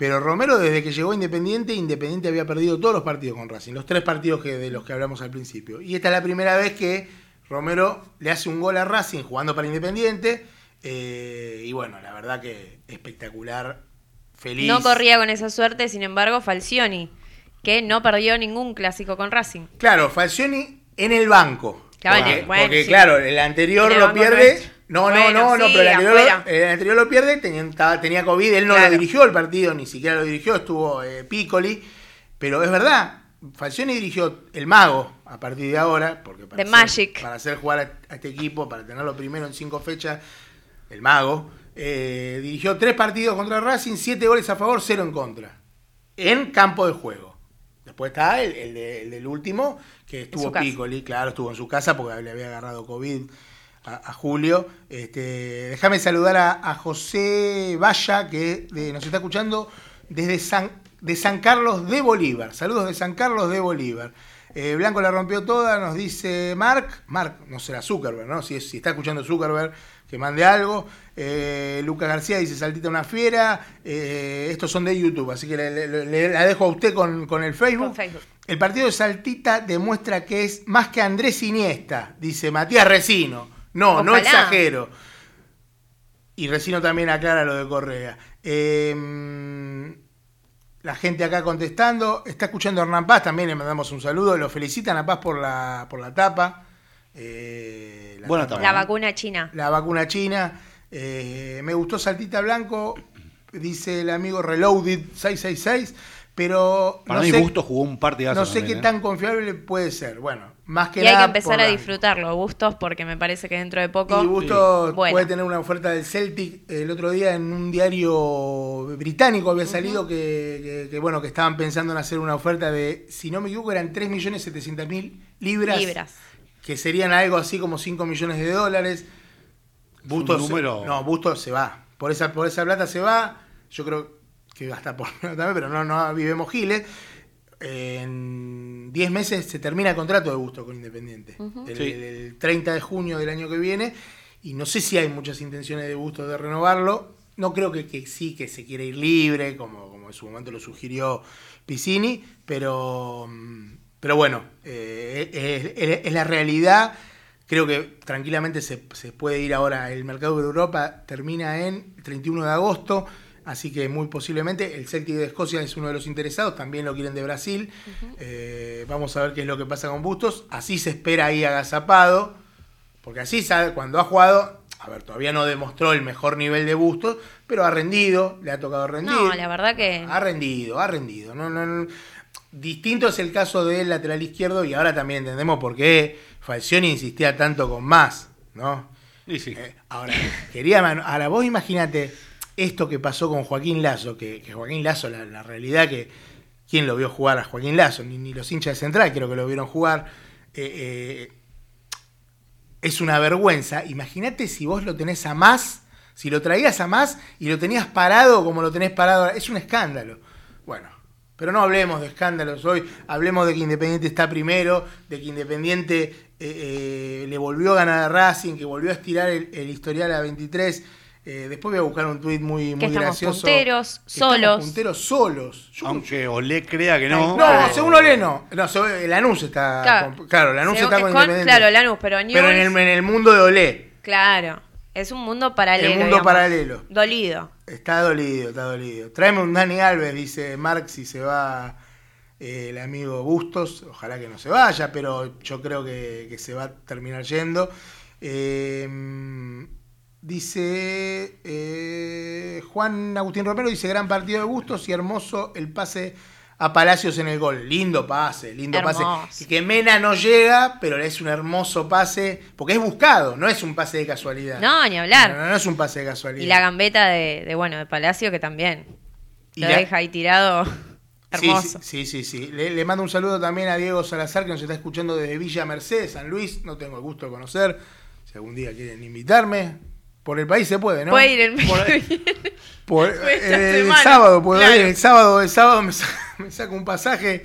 Speaker 2: pero Romero desde que llegó a Independiente, Independiente había perdido todos los partidos con Racing, los tres partidos que, de los que hablamos al principio. Y esta es la primera vez que Romero le hace un gol a Racing jugando para Independiente. eh, y bueno, la verdad que espectacular, feliz.
Speaker 3: No corría con esa suerte, sin embargo, Falcioni, que no perdió ningún clásico con Racing.
Speaker 2: Claro, Falcioni en el banco.
Speaker 3: Claro,
Speaker 2: porque,
Speaker 3: bueno,
Speaker 2: porque,
Speaker 3: sí.
Speaker 2: claro, el anterior
Speaker 3: el
Speaker 2: lo pierde. No, no,
Speaker 3: Bueno,
Speaker 2: no, no,
Speaker 3: sí,
Speaker 2: pero el anterior,
Speaker 3: afuera.
Speaker 2: el anterior lo pierde, tenía, tenía COVID, él no
Speaker 3: Claro.
Speaker 2: lo dirigió el partido, ni siquiera lo dirigió, estuvo eh, Piccoli. Pero es verdad, Falcioni dirigió el mago a partir de ahora, porque para,
Speaker 3: The
Speaker 2: hacer,
Speaker 3: Magic.
Speaker 2: para hacer jugar a, este equipo, para tenerlo primero en cinco fechas, el mago, eh, dirigió tres partidos contra Racing, siete goles a favor, cero en contra, en campo de juego. Después está el, el de- el del último, que estuvo. Piccoli, claro, estuvo en su casa porque le había agarrado COVID a, a Julio. Este, déjame saludar a, a José Valla, que de- nos está escuchando desde San, de San Carlos de Bolívar. Saludos de San Carlos de Bolívar. Eh, Blanco la rompió toda, nos dice Mark. Mark, no será Zuckerberg, ¿no? Si, es- si está escuchando Zuckerberg, que mande algo. Eh, Lucas García dice Saltita una fiera. Eh, estos son de YouTube, así que le, le- le- la dejo a usted con, con el Facebook.
Speaker 3: Con Facebook.
Speaker 2: El partido de Saltita demuestra que es más que Andrés Iniesta, dice Matías Resino. No, no
Speaker 3: Ojalá.
Speaker 2: exagero. Y Resino también aclara lo de Correa. Eh, la gente acá contestando. Está escuchando a Hernán Paz, también le mandamos un saludo. Lo felicitan a Paz por la, por la tapa. Eh, la
Speaker 4: Buena
Speaker 2: tapa.
Speaker 4: tapa.
Speaker 3: La vacuna china.
Speaker 2: La vacuna china. Eh, me gustó Saltita Blanco, dice el amigo Reloaded 666. Pero
Speaker 4: Para
Speaker 2: no
Speaker 4: mi
Speaker 2: sé-
Speaker 4: gusto jugó un partidazo.
Speaker 2: no sé
Speaker 4: también,
Speaker 2: qué
Speaker 4: ¿eh?
Speaker 2: tan confiable puede ser. Bueno, más que
Speaker 3: Y hay que empezar
Speaker 2: por
Speaker 3: a disfrutarlo, Bustos, porque me parece que dentro de poco.
Speaker 2: Y Busto
Speaker 3: Sí. Bueno.
Speaker 2: puede tener una oferta del Celtic. El otro día en un diario británico había salido que, que- que, bueno que estaban pensando en hacer una oferta de, si no me equivoco, eran 3.700.000 libras,
Speaker 3: Libras.
Speaker 2: que serían algo así como 5 millones de dólares. Busto
Speaker 4: un
Speaker 2: se-
Speaker 4: número-
Speaker 2: no, Busto se va. Por esa, por esa plata se va. Yo creo que va a estar por [laughs] también, pero no, no vivemos giles. En 10 meses se termina el contrato de Busto con Independiente. el,
Speaker 4: Sí.
Speaker 2: el- el 30 de junio del año que viene. Y no sé si hay muchas intenciones de Busto de renovarlo. No creo que, que sí, que se quiere ir libre, como, como en su momento lo sugirió Piscini. Pero, mm, pero bueno, eh, es, es- es la realidad. Creo que tranquilamente se, se puede ir ahora. El mercado de Europa termina en el 31 de agosto. Así que muy posiblemente el Celtic de Escocia es uno de los interesados, también lo quieren de Brasil. Eh, vamos a ver qué es lo que pasa con Bustos. Así se espera ahí agazapado, porque así sabe, cuando ha jugado, a ver, todavía no demostró el mejor nivel de Bustos, pero ha rendido, le ha tocado rendir.
Speaker 3: No, la verdad que.
Speaker 2: Ha rendido, ha rendido. No, no, no. Distinto es el caso del lateral izquierdo y ahora también entendemos por qué Falcioni insistía tanto con más, ¿no?
Speaker 4: Y sí.
Speaker 2: Eh, ahora, quería mano- ahora vos imagínate esto que pasó con Joaquín Lazo, que, Joaquín Lazo, la, realidad que quién lo vio jugar a Joaquín Lazo, ni, los hinchas de Central creo que lo vieron jugar. eh, eh, es una vergüenza. Imagínate si vos lo tenés a más, si lo traías a más y lo tenías parado como lo tenés parado ahora. Es un escándalo. Bueno, pero no hablemos de escándalos hoy, hablemos de que Independiente está primero, de que Independiente eh, eh, le volvió a ganar a Racing, que volvió a estirar el, el historial a 23. Eh, después voy a buscar un tuit muy, muy
Speaker 3: Que estamos
Speaker 2: gracioso.
Speaker 3: punteros,
Speaker 2: Que estamos
Speaker 3: solos.
Speaker 2: punteros solos. Yo-
Speaker 4: Aunque Olé crea que no.
Speaker 2: no,
Speaker 4: pero-
Speaker 2: según Olé no. No, Lanús está.
Speaker 3: Claro.
Speaker 2: con- claro, Lanús
Speaker 3: Según-
Speaker 2: está con,
Speaker 3: con-
Speaker 2: Independiente.
Speaker 3: claro, Lanús, pero
Speaker 2: Pero en el, en el mundo de Olé.
Speaker 3: Claro. Es un mundo paralelo.
Speaker 2: El mundo
Speaker 3: digamos.
Speaker 2: paralelo.
Speaker 3: Dolido.
Speaker 2: Está dolido, está dolido. Tráeme un Dani Alves, dice Marx, si se va eh, el amigo Bustos. Ojalá que no se vaya, pero yo creo que, que se va a terminar yendo. Eh, dice eh, Juan Agustín Romero, dice gran partido de Bustos y hermoso el pase a Palacios en el gol. Lindo pase, lindo
Speaker 3: Hermoso.
Speaker 2: pase. Y que Mena no llega, pero es un hermoso pase, porque es buscado, no es un pase de casualidad.
Speaker 3: No, ni hablar.
Speaker 2: No, no, no es un pase de casualidad.
Speaker 3: Y la gambeta de, de, bueno, de Palacio que también. Lo
Speaker 2: la-
Speaker 3: deja ahí tirado. [laughs] Hermoso.
Speaker 2: Sí, sí, sí. sí. Le, le mando un saludo también a Diego Salazar, que nos está escuchando desde Villa Mercedes, San Luis. No tengo el gusto de conocer. Si algún día quieren invitarme, por el país se puede, ¿no?
Speaker 3: Puede ir el
Speaker 2: Por-. [laughs] Por- eh, el sábado puedo
Speaker 3: Claro.
Speaker 2: ir, el sábado, el sábado me, sa- [laughs] me saco un pasaje.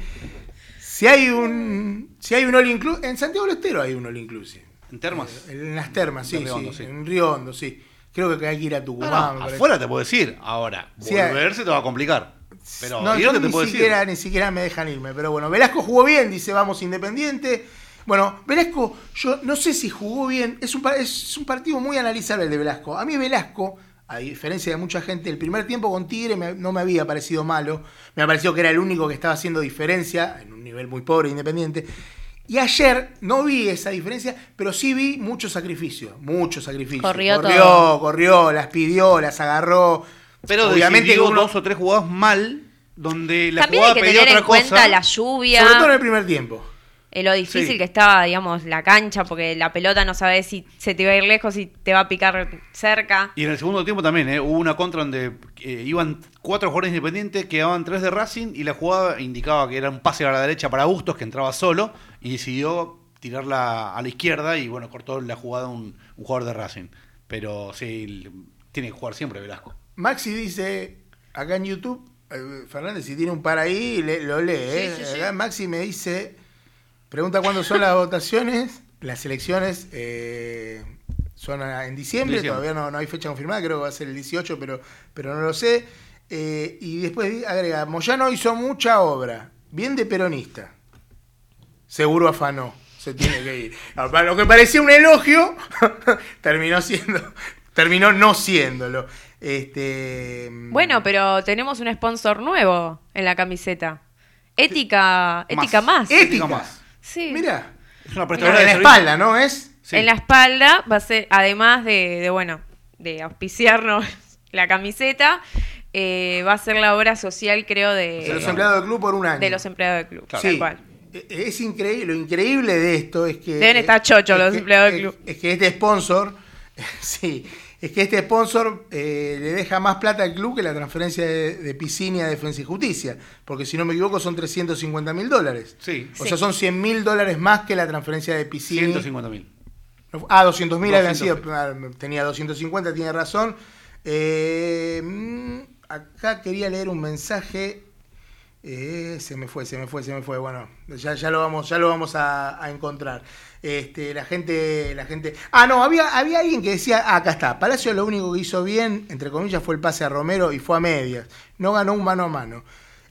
Speaker 2: Si hay un si hay un all inclusive, en Santiago del Estero hay un all inclusive.
Speaker 4: ¿En termas?
Speaker 2: En las termas, sí,
Speaker 4: En Río Hondo,
Speaker 2: sí,
Speaker 4: sí.
Speaker 2: En Río Hondo, sí. Creo que hay que ir a Tucumán.
Speaker 4: No,
Speaker 2: parece.
Speaker 4: afuera te puedo decir. Ahora,
Speaker 2: Sí,
Speaker 4: volver se te va a complicar. Pero
Speaker 2: no,
Speaker 4: ir
Speaker 2: yo
Speaker 4: te
Speaker 2: ni
Speaker 4: puedo
Speaker 2: siquiera,
Speaker 4: decir.
Speaker 2: ni siquiera me dejan irme. Pero bueno, Velasco jugó bien, dice vamos Independiente. Bueno, Velasco, yo no sé si jugó bien. Es un, es un partido muy analizable el de Velasco. A mí Velasco, a diferencia de mucha gente, el primer tiempo con Tigre me- no me había parecido malo. Me ha parecido que era el único que estaba haciendo diferencia, en un nivel muy pobre e Independiente. Y ayer no vi esa diferencia, pero sí vi mucho sacrificio, mucho sacrificio.
Speaker 3: Corrió
Speaker 2: corrió,
Speaker 3: todo.
Speaker 2: corrió, las pidió, las agarró.
Speaker 4: Pero
Speaker 2: obviamente uno-
Speaker 4: dos o tres jugadas mal, donde la
Speaker 3: También hay
Speaker 4: jugada
Speaker 3: que
Speaker 4: pedía
Speaker 3: tener
Speaker 4: otra
Speaker 3: en cuenta
Speaker 4: cosa.
Speaker 3: la lluvia.
Speaker 2: Sobre todo en el primer tiempo.
Speaker 3: Eh, lo difícil
Speaker 4: Sí.
Speaker 3: que estaba, digamos, la cancha, porque la pelota no sabes si se te va a ir lejos, si te va a picar cerca.
Speaker 4: Y en el segundo tiempo también, ¿eh? hubo una contra donde eh, iban cuatro jugadores independientes, quedaban tres de Racing y la jugada indicaba que era un pase a la derecha para Bustos, que entraba solo, y decidió tirarla a la izquierda y bueno, cortó la jugada un, un jugador de Racing. Pero sí, tiene que jugar siempre Velasco.
Speaker 2: Maxi dice acá en YouTube, eh, Fernández, si tiene un par ahí, le- lo lee. ¿eh?
Speaker 3: Sí, sí, sí.
Speaker 2: Acá Maxi me dice, pregunta cuándo son las votaciones. Las elecciones eh, son en diciembre,
Speaker 4: Diciembre.
Speaker 2: todavía no, no hay fecha confirmada, creo que va a ser el 18, pero, pero no lo sé. Eh, y después agrega, Moyano hizo mucha obra, bien de peronista. Seguro afanó, se tiene que ir. [laughs] Para Lo que parecía un elogio, [laughs] terminó siendo, terminó no siéndolo. Este,
Speaker 3: Bueno, pero tenemos un sponsor nuevo en la camiseta. Ética, ética más.
Speaker 2: Ética.
Speaker 4: Ética más.
Speaker 3: Sí.
Speaker 2: Mira,
Speaker 4: Es una
Speaker 2: en
Speaker 4: prestadora de
Speaker 2: la
Speaker 4: servicio.
Speaker 2: espalda, ¿no es?
Speaker 4: Sí.
Speaker 3: En la espalda va a ser, además de, de, bueno, de auspiciarnos [laughs] la camiseta, eh, va a ser la obra social, creo, de,
Speaker 2: De los empleados del club por un año.
Speaker 3: de los empleados del club.
Speaker 4: Claro.
Speaker 3: tal
Speaker 2: Sí.
Speaker 3: cual.
Speaker 2: Eh, Es increíble, lo increíble de esto es que...
Speaker 3: Deben estar chochos
Speaker 2: es
Speaker 3: los
Speaker 2: que-
Speaker 3: empleados del
Speaker 2: es-
Speaker 3: club.
Speaker 2: Es que este sponsor, [laughs] sí, es que este sponsor eh, le deja más plata al club que la transferencia de, de Piscini a Defensa y Justicia, porque si no me equivoco son 350 mil dólares.
Speaker 4: Sí,
Speaker 2: O
Speaker 3: Sí.
Speaker 2: sea, son 100 mil dólares más que la transferencia de Piscini.
Speaker 4: 150 mil.
Speaker 2: Ah, 200 mil habían
Speaker 4: 200.
Speaker 2: sido. ah, Tenía 250, tiene razón. Eh, mm, acá quería leer un mensaje. Eh, se me fue, se me fue, se me fue. Bueno, ya, ya lo vamos, ya lo vamos a, a encontrar. Este, la gente, la gente. Ah, no, había, había alguien que decía, ah, acá está. Palacio lo único que hizo bien, entre comillas, fue el pase a Romero y fue a medias. No ganó un mano a mano.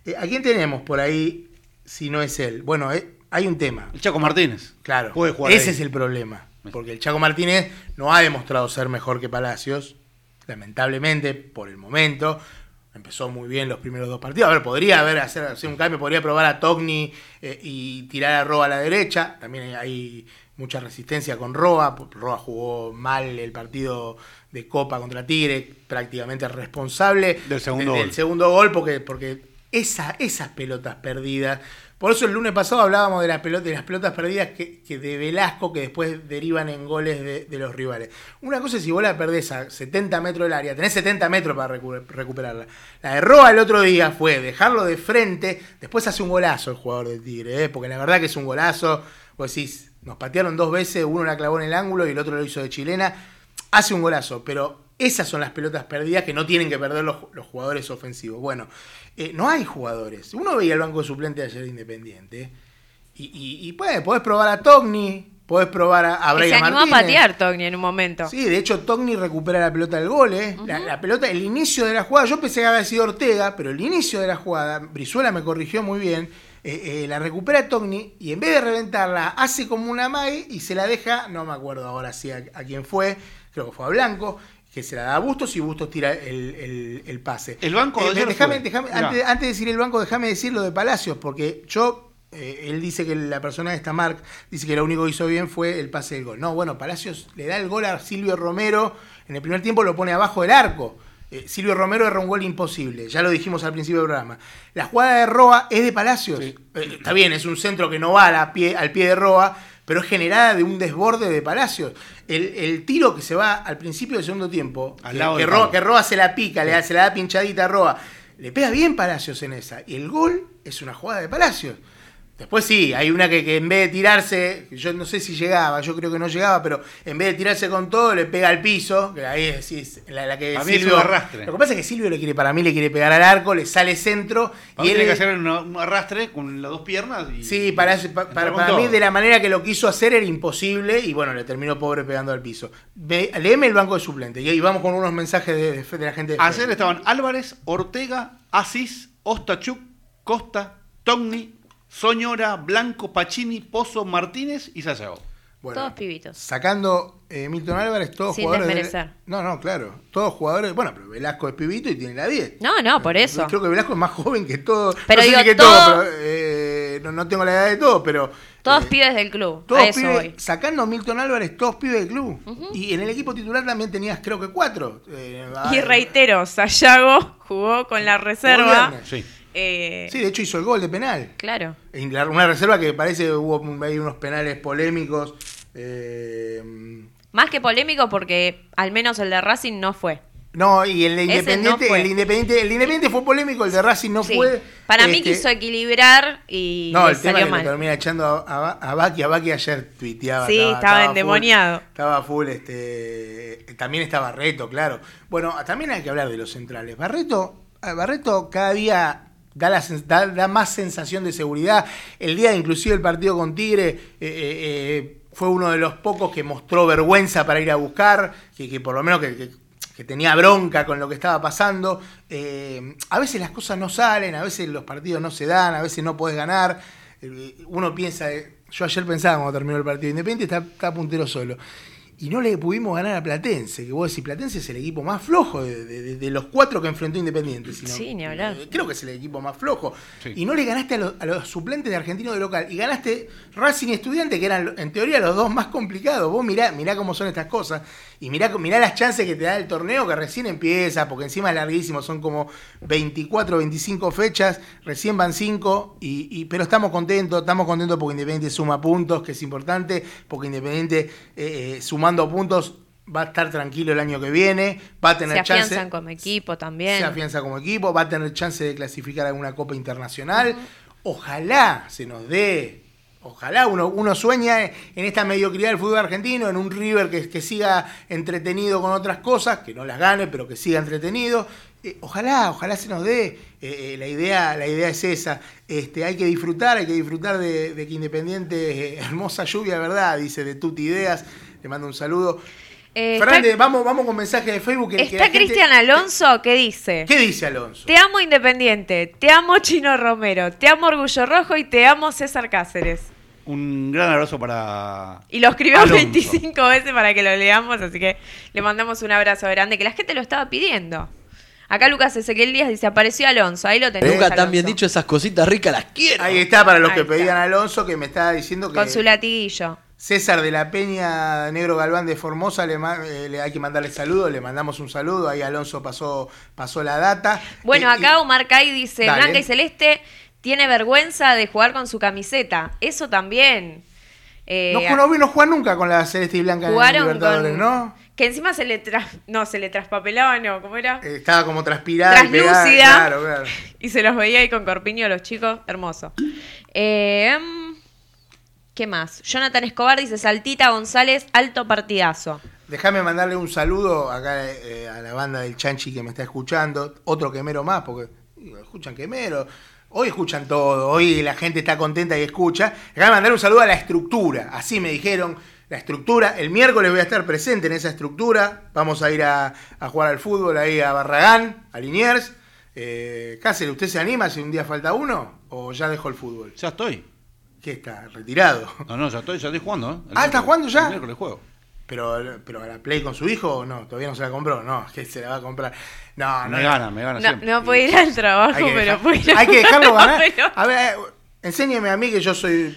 Speaker 2: Eh, ¿A quién tenemos por ahí si no es él? Bueno, eh, hay un tema.
Speaker 4: El Chaco Martínez.
Speaker 2: Claro,
Speaker 4: Puede jugar
Speaker 2: ese
Speaker 4: ahí.
Speaker 2: es el problema. Porque el Chaco Martínez no ha demostrado ser mejor que Palacios, lamentablemente, por el momento. Empezó muy bien los primeros dos partidos. A ver, podría haber hacer, hacer un cambio, podría probar a Togni eh, y tirar a Roa a la derecha. También hay, mucha resistencia con Roa. Roa jugó mal el partido de Copa contra Tigre, prácticamente responsable
Speaker 4: Del segundo gol.
Speaker 2: del segundo gol, porque, porque esa, esas pelotas perdidas. Por eso el lunes pasado hablábamos de, de las pelotas perdidas que, de Velasco que después derivan en goles de, de los rivales. Una cosa es si vos la perdés a 70 metros del área, tenés 70 metros para recu- recuperarla. La de Roa el otro día fue dejarlo de frente, después hace un golazo el jugador del Tigre, ¿eh? porque la verdad que es un golazo. Vos decís, nos patearon dos veces, uno la clavó en el ángulo y el otro lo hizo de chilena. Hace un golazo, pero esas son las pelotas perdidas que no tienen que perder los, los jugadores ofensivos. Bueno, eh, no hay jugadores. Uno veía el banco de suplente de ayer de Independiente. Y, y, y podés probar a Togni, podés probar a, a
Speaker 3: Que se
Speaker 2: Brian
Speaker 3: animó
Speaker 2: Martínez.
Speaker 3: a patear Togni en un momento.
Speaker 2: Sí, de hecho Togni recupera la pelota del gol, ¿eh? la, la pelota, el inicio de la jugada, yo pensé que había sido Ortega, pero el inicio de la jugada, Brizuela me corrigió muy bien, eh, eh, la recupera Togni y en vez de reventarla, hace como una mague y se la deja, no me acuerdo ahora sí a, a quién fue, creo que fue a Blanco, que se la da a Bustos y Bustos tira el, el- el pase.
Speaker 4: El banco de
Speaker 2: Eh, déjame- antes, antes de decir el banco, déjame decir lo de Palacios, porque yo, eh, él dice que la persona de esta Mark dice que lo único que hizo bien fue el pase del gol. No, bueno, Palacios le da el gol a Silvio Romero, en el primer tiempo lo pone abajo del arco. Eh, Silvio Romero erra un gol imposible, ya lo dijimos al principio del programa. La jugada de Roa es de Palacios.
Speaker 4: Sí.
Speaker 2: Está bien, es un centro que no va a la pie, al pie de Roa, pero es generada de un desborde de Palacios. El, el tiro que se va al principio del segundo tiempo,
Speaker 4: Al
Speaker 2: que-
Speaker 4: lado
Speaker 2: que,
Speaker 4: del
Speaker 2: Roa, que Roa se la pica, le se la da pinchadita a Roa. Le pega bien Palacios en esa. Y el gol es una jugada de Palacios. Después sí, hay una que, que en vez de tirarse, yo no sé si llegaba, yo creo que no llegaba, pero en vez de tirarse con todo, le pega al piso, que ahí es, la, la que
Speaker 4: A mí
Speaker 2: Silvio
Speaker 4: arrastre.
Speaker 2: Lo que pasa es que Silvio le quiere, para mí le quiere pegar al arco, le sale centro
Speaker 4: Para
Speaker 2: y él
Speaker 4: tiene que hacer una- un arrastre con las dos piernas. Y
Speaker 2: Sí, para, para, para mí de la manera que lo quiso hacer era imposible y bueno, le terminó pobre pegando al piso. Ve, léeme el banco de suplente y ahí vamos con unos mensajes de, de- de la gente de
Speaker 4: Ayer estaban Álvarez, Ortega, Asís, Ostachuk, Costa, Togni, Soñora, Blanco, Pacini, Pozo, Martínez y Sayago.
Speaker 2: Bueno,
Speaker 3: Todos pibitos.
Speaker 2: Sacando eh, Milton Álvarez, todos
Speaker 3: Sin
Speaker 2: jugadores. de-
Speaker 3: desmerecer.
Speaker 2: no, no, claro. Todos jugadores. Bueno, pero Velasco es pibito y tiene la 10.
Speaker 3: No, no, por eso.
Speaker 2: Creo que Velasco es más joven que todo.
Speaker 3: Pero
Speaker 2: no sé
Speaker 3: digo,
Speaker 2: que
Speaker 3: todo-
Speaker 2: todo, pero, eh, no, no tengo la edad de todo, pero.
Speaker 3: Todos
Speaker 2: eh,
Speaker 3: pibes del club.
Speaker 2: Todos
Speaker 3: a eso
Speaker 2: pibes,
Speaker 3: voy.
Speaker 2: sacando Milton Álvarez, todos pibes del club. Y en el equipo titular también tenías, creo que cuatro. Eh,
Speaker 3: Y reitero, Sayago jugó con la reserva.
Speaker 4: Sí.
Speaker 3: Eh,
Speaker 2: Sí, de hecho hizo el gol de penal.
Speaker 3: Claro.
Speaker 2: Una reserva que parece hubo ahí unos penales polémicos. eh,
Speaker 3: Más que polémico porque al menos el de Racing no fue.
Speaker 2: no, y el de Independiente,
Speaker 3: no
Speaker 2: el de Independiente, el de Independiente fue polémico, el de Racing no
Speaker 3: Sí.
Speaker 2: fue.
Speaker 3: Para mí
Speaker 2: este,
Speaker 3: quiso equilibrar y
Speaker 2: No, el tema
Speaker 3: salió
Speaker 2: es que lo
Speaker 3: mal.
Speaker 2: termina echando a, a, a Baki. A Baki ayer tuiteaba.
Speaker 3: Sí, estaba
Speaker 2: full-
Speaker 3: endemoniado.
Speaker 2: estaba full, este. También está Barreto, claro. Bueno, también hay que hablar de los centrales. Barreto, eh, Barreto cada día da, más sensación de seguridad. El día inclusive el partido con Tigre eh, eh, eh, fue uno de los pocos que mostró vergüenza para ir a buscar, que, por lo menos que, tenía bronca con lo que estaba pasando. A veces las cosas no salen, a veces los partidos no se dan, a veces no puedes ganar. Uno piensa, yo ayer pensaba cuando terminó el partido Independiente, está, está puntero solo. Y no le pudimos ganar a Platense, que vos decís, Platense es el equipo más flojo de, de- de- de los cuatro que enfrentó Independiente. si no-
Speaker 3: Sí, ni hablar.
Speaker 2: eh, Creo que es el equipo más flojo.
Speaker 4: Sí.
Speaker 2: Y no le ganaste a los, a los suplentes de Argentino de local. Y ganaste Racing y Estudiante, que eran en teoría los dos más complicados. Vos mirá, mirá cómo son estas cosas. Y mirá, mirá las chances que te da el torneo, que recién empieza, porque encima es larguísimo, son como 24, 25 fechas, recién van 5, y, y- pero estamos contentos, estamos contentos porque Independiente suma puntos, que es importante, porque Independiente eh, eh, sumando puntos va a estar tranquilo el año que viene, va a tener
Speaker 3: Se
Speaker 2: chance
Speaker 3: afianzan como equipo también.
Speaker 2: se afianza como equipo, va a tener chance de clasificar a alguna copa internacional. Ojalá se nos dé, ojalá uno, uno sueña en esta mediocridad del fútbol argentino, en un River que, que siga entretenido con otras cosas, que no las gane, pero que siga entretenido. Eh, ojalá, ojalá se nos dé. Eh, eh, la, idea, la idea es esa. Este, hay que disfrutar, hay que disfrutar de, de que Independiente, hermosa lluvia, ¿verdad? Dice de Tuti Ideas. Le mando un saludo.
Speaker 3: Eh,
Speaker 2: Fernández,
Speaker 3: está
Speaker 2: vamos, vamos con mensaje de Facebook. que- que
Speaker 3: está
Speaker 2: gente-
Speaker 3: Cristian Alonso que dice:
Speaker 2: ¿Qué dice Alonso?
Speaker 3: Te amo Independiente, te amo Chino Romero, te amo Orgullo Rojo y te amo César Cáceres.
Speaker 4: Un gran abrazo para.
Speaker 3: Y lo escribió
Speaker 4: Alonso.
Speaker 3: 25 veces para que lo leamos, así que le mandamos un abrazo grande, que la gente lo estaba pidiendo. Acá Lucas Ezequiel Díaz dice, apareció Alonso, ahí lo tenés.
Speaker 5: Nunca
Speaker 3: Alonso.
Speaker 5: tan bien dicho esas cositas ricas, las quiero.
Speaker 2: Ahí está, para los
Speaker 3: Ahí
Speaker 2: que
Speaker 3: está.
Speaker 2: pedían a Alonso, que me estaba diciendo que
Speaker 3: Con su latiguillo.
Speaker 2: César de la Peña Negro Galván de Formosa, le, eh, le hay que mandarle saludos, le mandamos un saludo, ahí Alonso pasó, pasó la data.
Speaker 3: Bueno,
Speaker 2: Y-
Speaker 3: acá Omar Kai dice,
Speaker 2: Dale.
Speaker 3: Blanca y Celeste tiene vergüenza de jugar con su camiseta. Eso también. Eh,
Speaker 2: no, no vino Juan nunca con la Celeste y Blanca en Libertadores,
Speaker 3: con...
Speaker 2: ¿no?
Speaker 3: Que encima se le tras... No, se le traspapelaba, no, ¿cómo era?
Speaker 2: Eh, estaba como transpirada y pegada, claro, claro. [laughs]
Speaker 3: Y se los veía ahí con corpiño los chicos. Hermoso. Eh, mm, ¿Qué más? Jonathan Escobar dice, Saltita González, alto partidazo.
Speaker 2: Déjame mandarle un saludo acá eh, a la banda del Chanchi que me está escuchando. Otro quemero más, porque escuchan quemero. Hoy escuchan todo, hoy la gente está contenta y escucha. Déjame mandar un saludo a la estructura. Así me dijeron, la estructura. El miércoles voy a estar presente en esa estructura. Vamos a ir a, a jugar al fútbol ahí a Barragán, a Liniers. Eh, Cáceres, ¿usted se anima si un día falta uno? ¿O ya dejó el fútbol?
Speaker 4: Ya estoy.
Speaker 2: ¿Qué está? ¿Retirado?
Speaker 4: No, no, ya estoy, ya estoy jugando, ¿eh? El
Speaker 2: Ah, ¿está jugando ya?
Speaker 4: El miércoles juego.
Speaker 2: Pero, pero a la Play con su hijo o no, todavía no se la compró, no, [laughs] que se la va a comprar. No, no.
Speaker 4: me gana, me gana
Speaker 3: No,
Speaker 4: siempre.
Speaker 3: no puede ir al trabajo, pero
Speaker 2: dejar-
Speaker 3: puede ir
Speaker 2: hay que dejarlo ganar.
Speaker 3: Pero-
Speaker 2: A ver, eh, enséñeme a mí que yo soy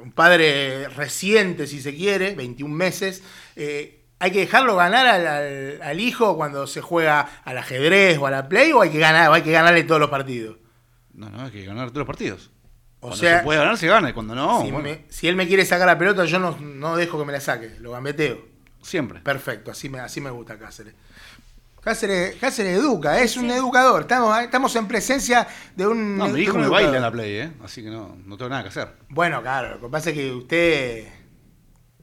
Speaker 2: un padre reciente, si se quiere, 21 meses. eh, ¿Hay que dejarlo ganar al, al- al hijo cuando se juega al ajedrez o a la Play o hay que ganar, o hay que ganarle todos los partidos?
Speaker 4: No, no, hay que ganar todos los partidos.
Speaker 2: O
Speaker 4: cuando
Speaker 2: sea,
Speaker 4: se puede ganar, se gana. Y cuando no,
Speaker 2: si,
Speaker 4: bueno,
Speaker 2: me- si él me quiere sacar la pelota, yo no, no dejo que me la saque, lo gambeteo.
Speaker 4: siempre.
Speaker 2: Perfecto, así me, así me gusta Cáceres. Cáceres, Cáceres educa, es un educador. Estamos, estamos en presencia de un.
Speaker 4: No, mi hijo me baila en la Play, ¿eh? Así que no, no tengo nada que hacer.
Speaker 2: Bueno, claro, lo que pasa es que usted.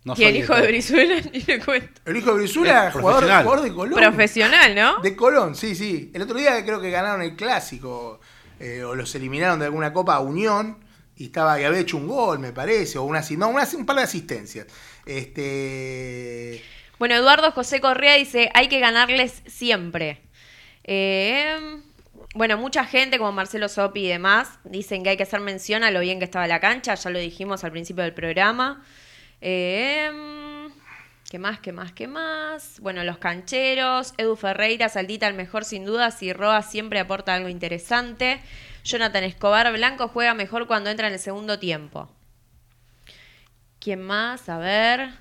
Speaker 4: No
Speaker 3: y el hijo de. Brizuela, [laughs] ni le cuento.
Speaker 2: El hijo de Brisula,
Speaker 4: Es
Speaker 2: jugador, jugador de Colón.
Speaker 3: Profesional, ¿no?
Speaker 2: De Colón, sí, sí. El otro día creo que ganaron el clásico, eh, o los eliminaron de alguna copa a Unión, y estaba que había hecho un gol, me parece, o una, no, una- un par de asistencias. Este.
Speaker 3: Bueno, Eduardo José Correa dice, hay que ganarles siempre. Eh, bueno, mucha gente como Marcelo Sopi y demás dicen que hay que hacer mención a lo bien que estaba la cancha, ya lo dijimos al principio del programa. Eh, ¿Qué más, qué más, qué más? Bueno, los cancheros, Edu Ferreira, Saldita el mejor sin dudas y Roa siempre aporta algo interesante. Jonathan Escobar Blanco juega mejor cuando entra en el segundo tiempo. ¿Quién más? A ver.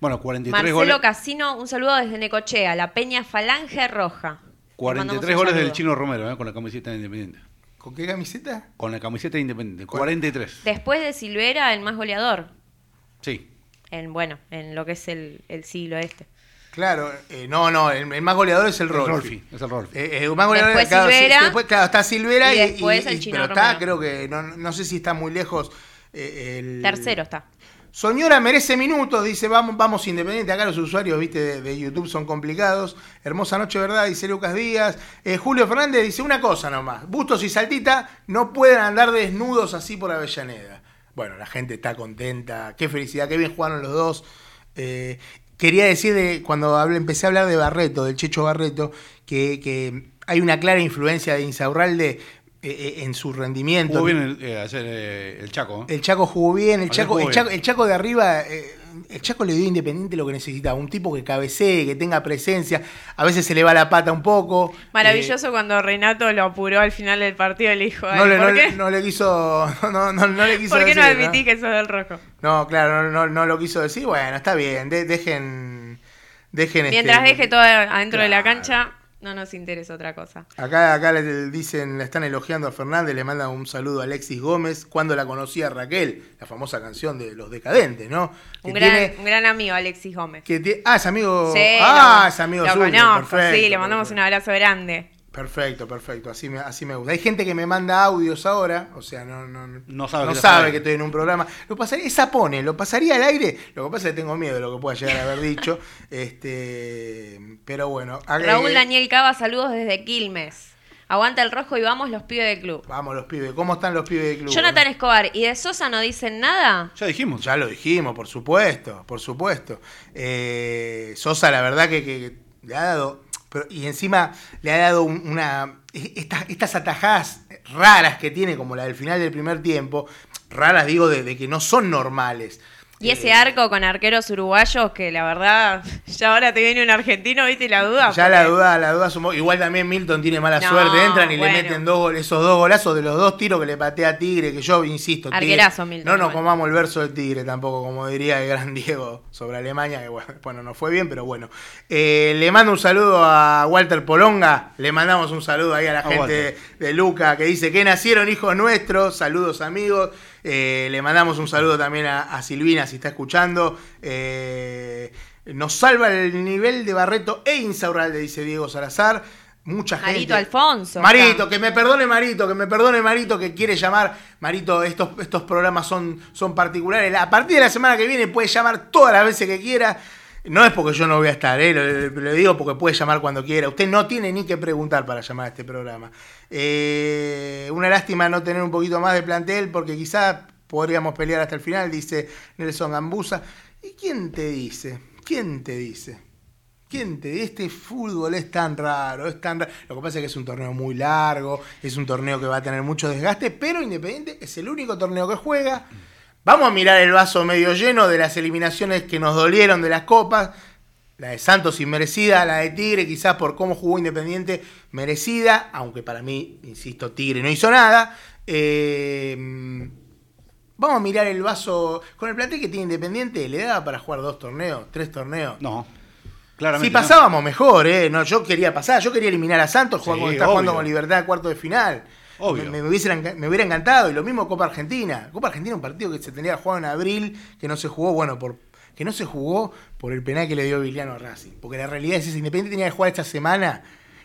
Speaker 4: Bueno, 43
Speaker 3: Marcelo
Speaker 4: goles.
Speaker 3: Casino, un saludo desde Necochea, la Peña Falange Roja. Le mandamos
Speaker 4: 43
Speaker 3: un
Speaker 4: goles del. Chino Romero, ¿eh? Con la camiseta de Independiente.
Speaker 2: ¿Con qué camiseta?
Speaker 4: Con la camiseta de Independiente. 43.
Speaker 3: Después de Silvera, el más goleador.
Speaker 4: Sí.
Speaker 3: En, bueno, en lo que es el, el siglo este.
Speaker 2: Claro, eh, no, no, el, el más goleador es el
Speaker 4: El
Speaker 2: Rolfi.
Speaker 4: Rolfi. Es el Rolfi.
Speaker 2: Eh, eh, el más goleador
Speaker 3: Después
Speaker 2: claro, sí,
Speaker 3: Silvera.
Speaker 2: después, claro, está Silvera
Speaker 3: Y
Speaker 2: y,
Speaker 3: después
Speaker 2: y-
Speaker 3: el
Speaker 2: y-
Speaker 3: Chino
Speaker 2: pero está, creo que no, no sé si está muy lejos. eh, el,
Speaker 3: Tercero está.
Speaker 2: Soñora merece minutos, dice, vamos, vamos Independiente. Acá los usuarios, viste, de, de YouTube son complicados. Hermosa noche, ¿verdad? Dice Lucas Díaz. Eh, Julio Fernández dice una cosa nomás. Bustos y Saltita no pueden andar desnudos así por Avellaneda. Bueno, la gente está contenta. Qué felicidad, qué bien jugaron los dos. Eh, quería decir, de, cuando hablé- empecé a hablar de Barreto, del Checho Barreto, que, que hay una clara influencia de Insaurralde eh, eh, en su rendimiento.
Speaker 4: Jugó bien el, eh, el Chaco. ¿eh?
Speaker 2: El Chaco jugó bien, el Chaco,
Speaker 4: jugó
Speaker 2: el, Chaco,
Speaker 4: bien.
Speaker 2: el Chaco de arriba, eh, el Chaco le dio Independiente lo que necesitaba, un tipo que cabecee, que tenga presencia, a veces se le va la pata un poco.
Speaker 3: Maravilloso cuando Renato lo apuró al final del partido y le dijo,
Speaker 2: Eh,
Speaker 3: "Ay,
Speaker 2: no, le,
Speaker 3: ¿por
Speaker 2: no, le- no le quiso, [laughs] no, no, no le quiso
Speaker 3: ¿Por qué no admití que sos del rojo?
Speaker 2: No, claro, no, no, no lo quiso decir, bueno, está bien, de- dejen, dejen
Speaker 3: Mientras
Speaker 2: este,
Speaker 3: deje todo adentro de la cancha, no nos interesa otra cosa.
Speaker 2: Acá, acá le dicen, le están elogiando a Fernández, le mandan un saludo a Alexis Gómez, cuando la conocía Raquel, la famosa canción de Los Decadentes, ¿no?
Speaker 3: Un gran,
Speaker 2: tiene-
Speaker 3: un gran amigo, Alexis Gómez.
Speaker 2: que ah, es amigo.
Speaker 3: Sí,
Speaker 2: ah,
Speaker 3: lo-
Speaker 2: es amigo
Speaker 3: Lo
Speaker 2: suyo,
Speaker 3: conozco,
Speaker 2: perfecto,
Speaker 3: sí, le mandamos un abrazo grande.
Speaker 2: Perfecto, perfecto, así me, así me gusta. Hay gente que me manda audios ahora, o sea, no, no,
Speaker 4: No sabe que
Speaker 2: sabe estoy en un programa. Lo pasaría, esa pone, lo pasaría al aire. Lo que pasa es que tengo miedo de lo que pueda llegar a haber dicho. [laughs] Este, pero bueno.
Speaker 3: Raúl Daniel Cava, saludos desde Quilmes. Aguanta el rojo y vamos los pibes del club.
Speaker 2: Vamos los pibes, ¿cómo están los pibes del club?
Speaker 3: Jonathan Escobar, ¿y de Sosa no dicen nada?
Speaker 4: Ya dijimos.
Speaker 2: Ya lo dijimos, por supuesto, por supuesto. Eh, Sosa, la verdad que, que le ha dado, y encima le ha dado un- una, estas, estas atajadas raras que tiene, como la del final del primer tiempo, raras digo de que no son normales.
Speaker 3: Y ese
Speaker 2: Eh,
Speaker 3: arco con arqueros uruguayos que la verdad, [laughs] ya ahora te viene un argentino, ¿viste? Y la duda.
Speaker 2: Ya la duda, la duda sumó. Igual también Milton tiene mala
Speaker 3: No,
Speaker 2: suerte. Entran y
Speaker 3: bueno.
Speaker 2: le meten dos goles, esos dos golazos de los dos tiros que le patea a Tigre, que yo insisto. Tigre-
Speaker 3: Arquerazo, Milton,
Speaker 2: No nos
Speaker 3: igual.
Speaker 2: comamos el verso del Tigre tampoco, como diría el gran [laughs] Diego sobre Alemania, que bueno, bueno, no fue bien, pero bueno. Eh, le mando un saludo a Walter Polonga. Le mandamos un saludo ahí a la
Speaker 4: A
Speaker 2: gente
Speaker 4: Walter.
Speaker 2: de Luca que dice que nacieron hijos nuestros. Saludos amigos. Eh, le mandamos un saludo también a, a Silvina si está escuchando. Eh, nos salva el nivel de Barreto e Insaurralde, dice Diego Salazar. Mucha gente.
Speaker 3: Marito Alfonso.
Speaker 2: Marito,
Speaker 3: acá.
Speaker 2: que me perdone Marito, que me perdone Marito que quiere llamar. Marito, estos, estos programas son, son particulares. A partir de la semana que viene puede llamar todas las veces que quiera. No es porque yo no voy a estar, ¿eh? lo, digo porque puede llamar cuando quiera. Usted no tiene ni que preguntar para llamar a este programa. Eh, una lástima no tener un poquito más de plantel porque quizás podríamos pelear hasta el final, dice Nelson Gambusa. ¿Y quién te dice? ¿Quién te dice? ¿Quién te Este fútbol es tan raro, es tan raro. Lo que pasa es que es un torneo muy largo, es un torneo que va a tener mucho desgaste, pero Independiente es el único torneo que juega. Vamos a mirar el vaso medio lleno de las eliminaciones que nos dolieron de las copas. La de Santos inmerecida, la de Tigre quizás por cómo jugó Independiente merecida, aunque para mí, insisto, Tigre no hizo nada. Eh, vamos a mirar el vaso con el plantel que tiene Independiente, le daba para jugar dos torneos, tres torneos.
Speaker 4: No. Claramente.
Speaker 2: Si
Speaker 4: no.
Speaker 2: pasábamos mejor, ¿eh? No, yo quería pasar, yo quería eliminar a Santos, jugar
Speaker 4: Sí,
Speaker 2: está jugando con Libertad cuarto de final.
Speaker 4: Obvio.
Speaker 2: Me, me hubiese enca- me hubiera encantado. Y lo mismo Copa Argentina. Copa Argentina un partido que se tenía jugado en abril, que no se jugó, bueno, por que no se jugó por el penal que le dio Viliano a Racing. Porque la realidad es esa, Independiente tenía que jugar esta semana,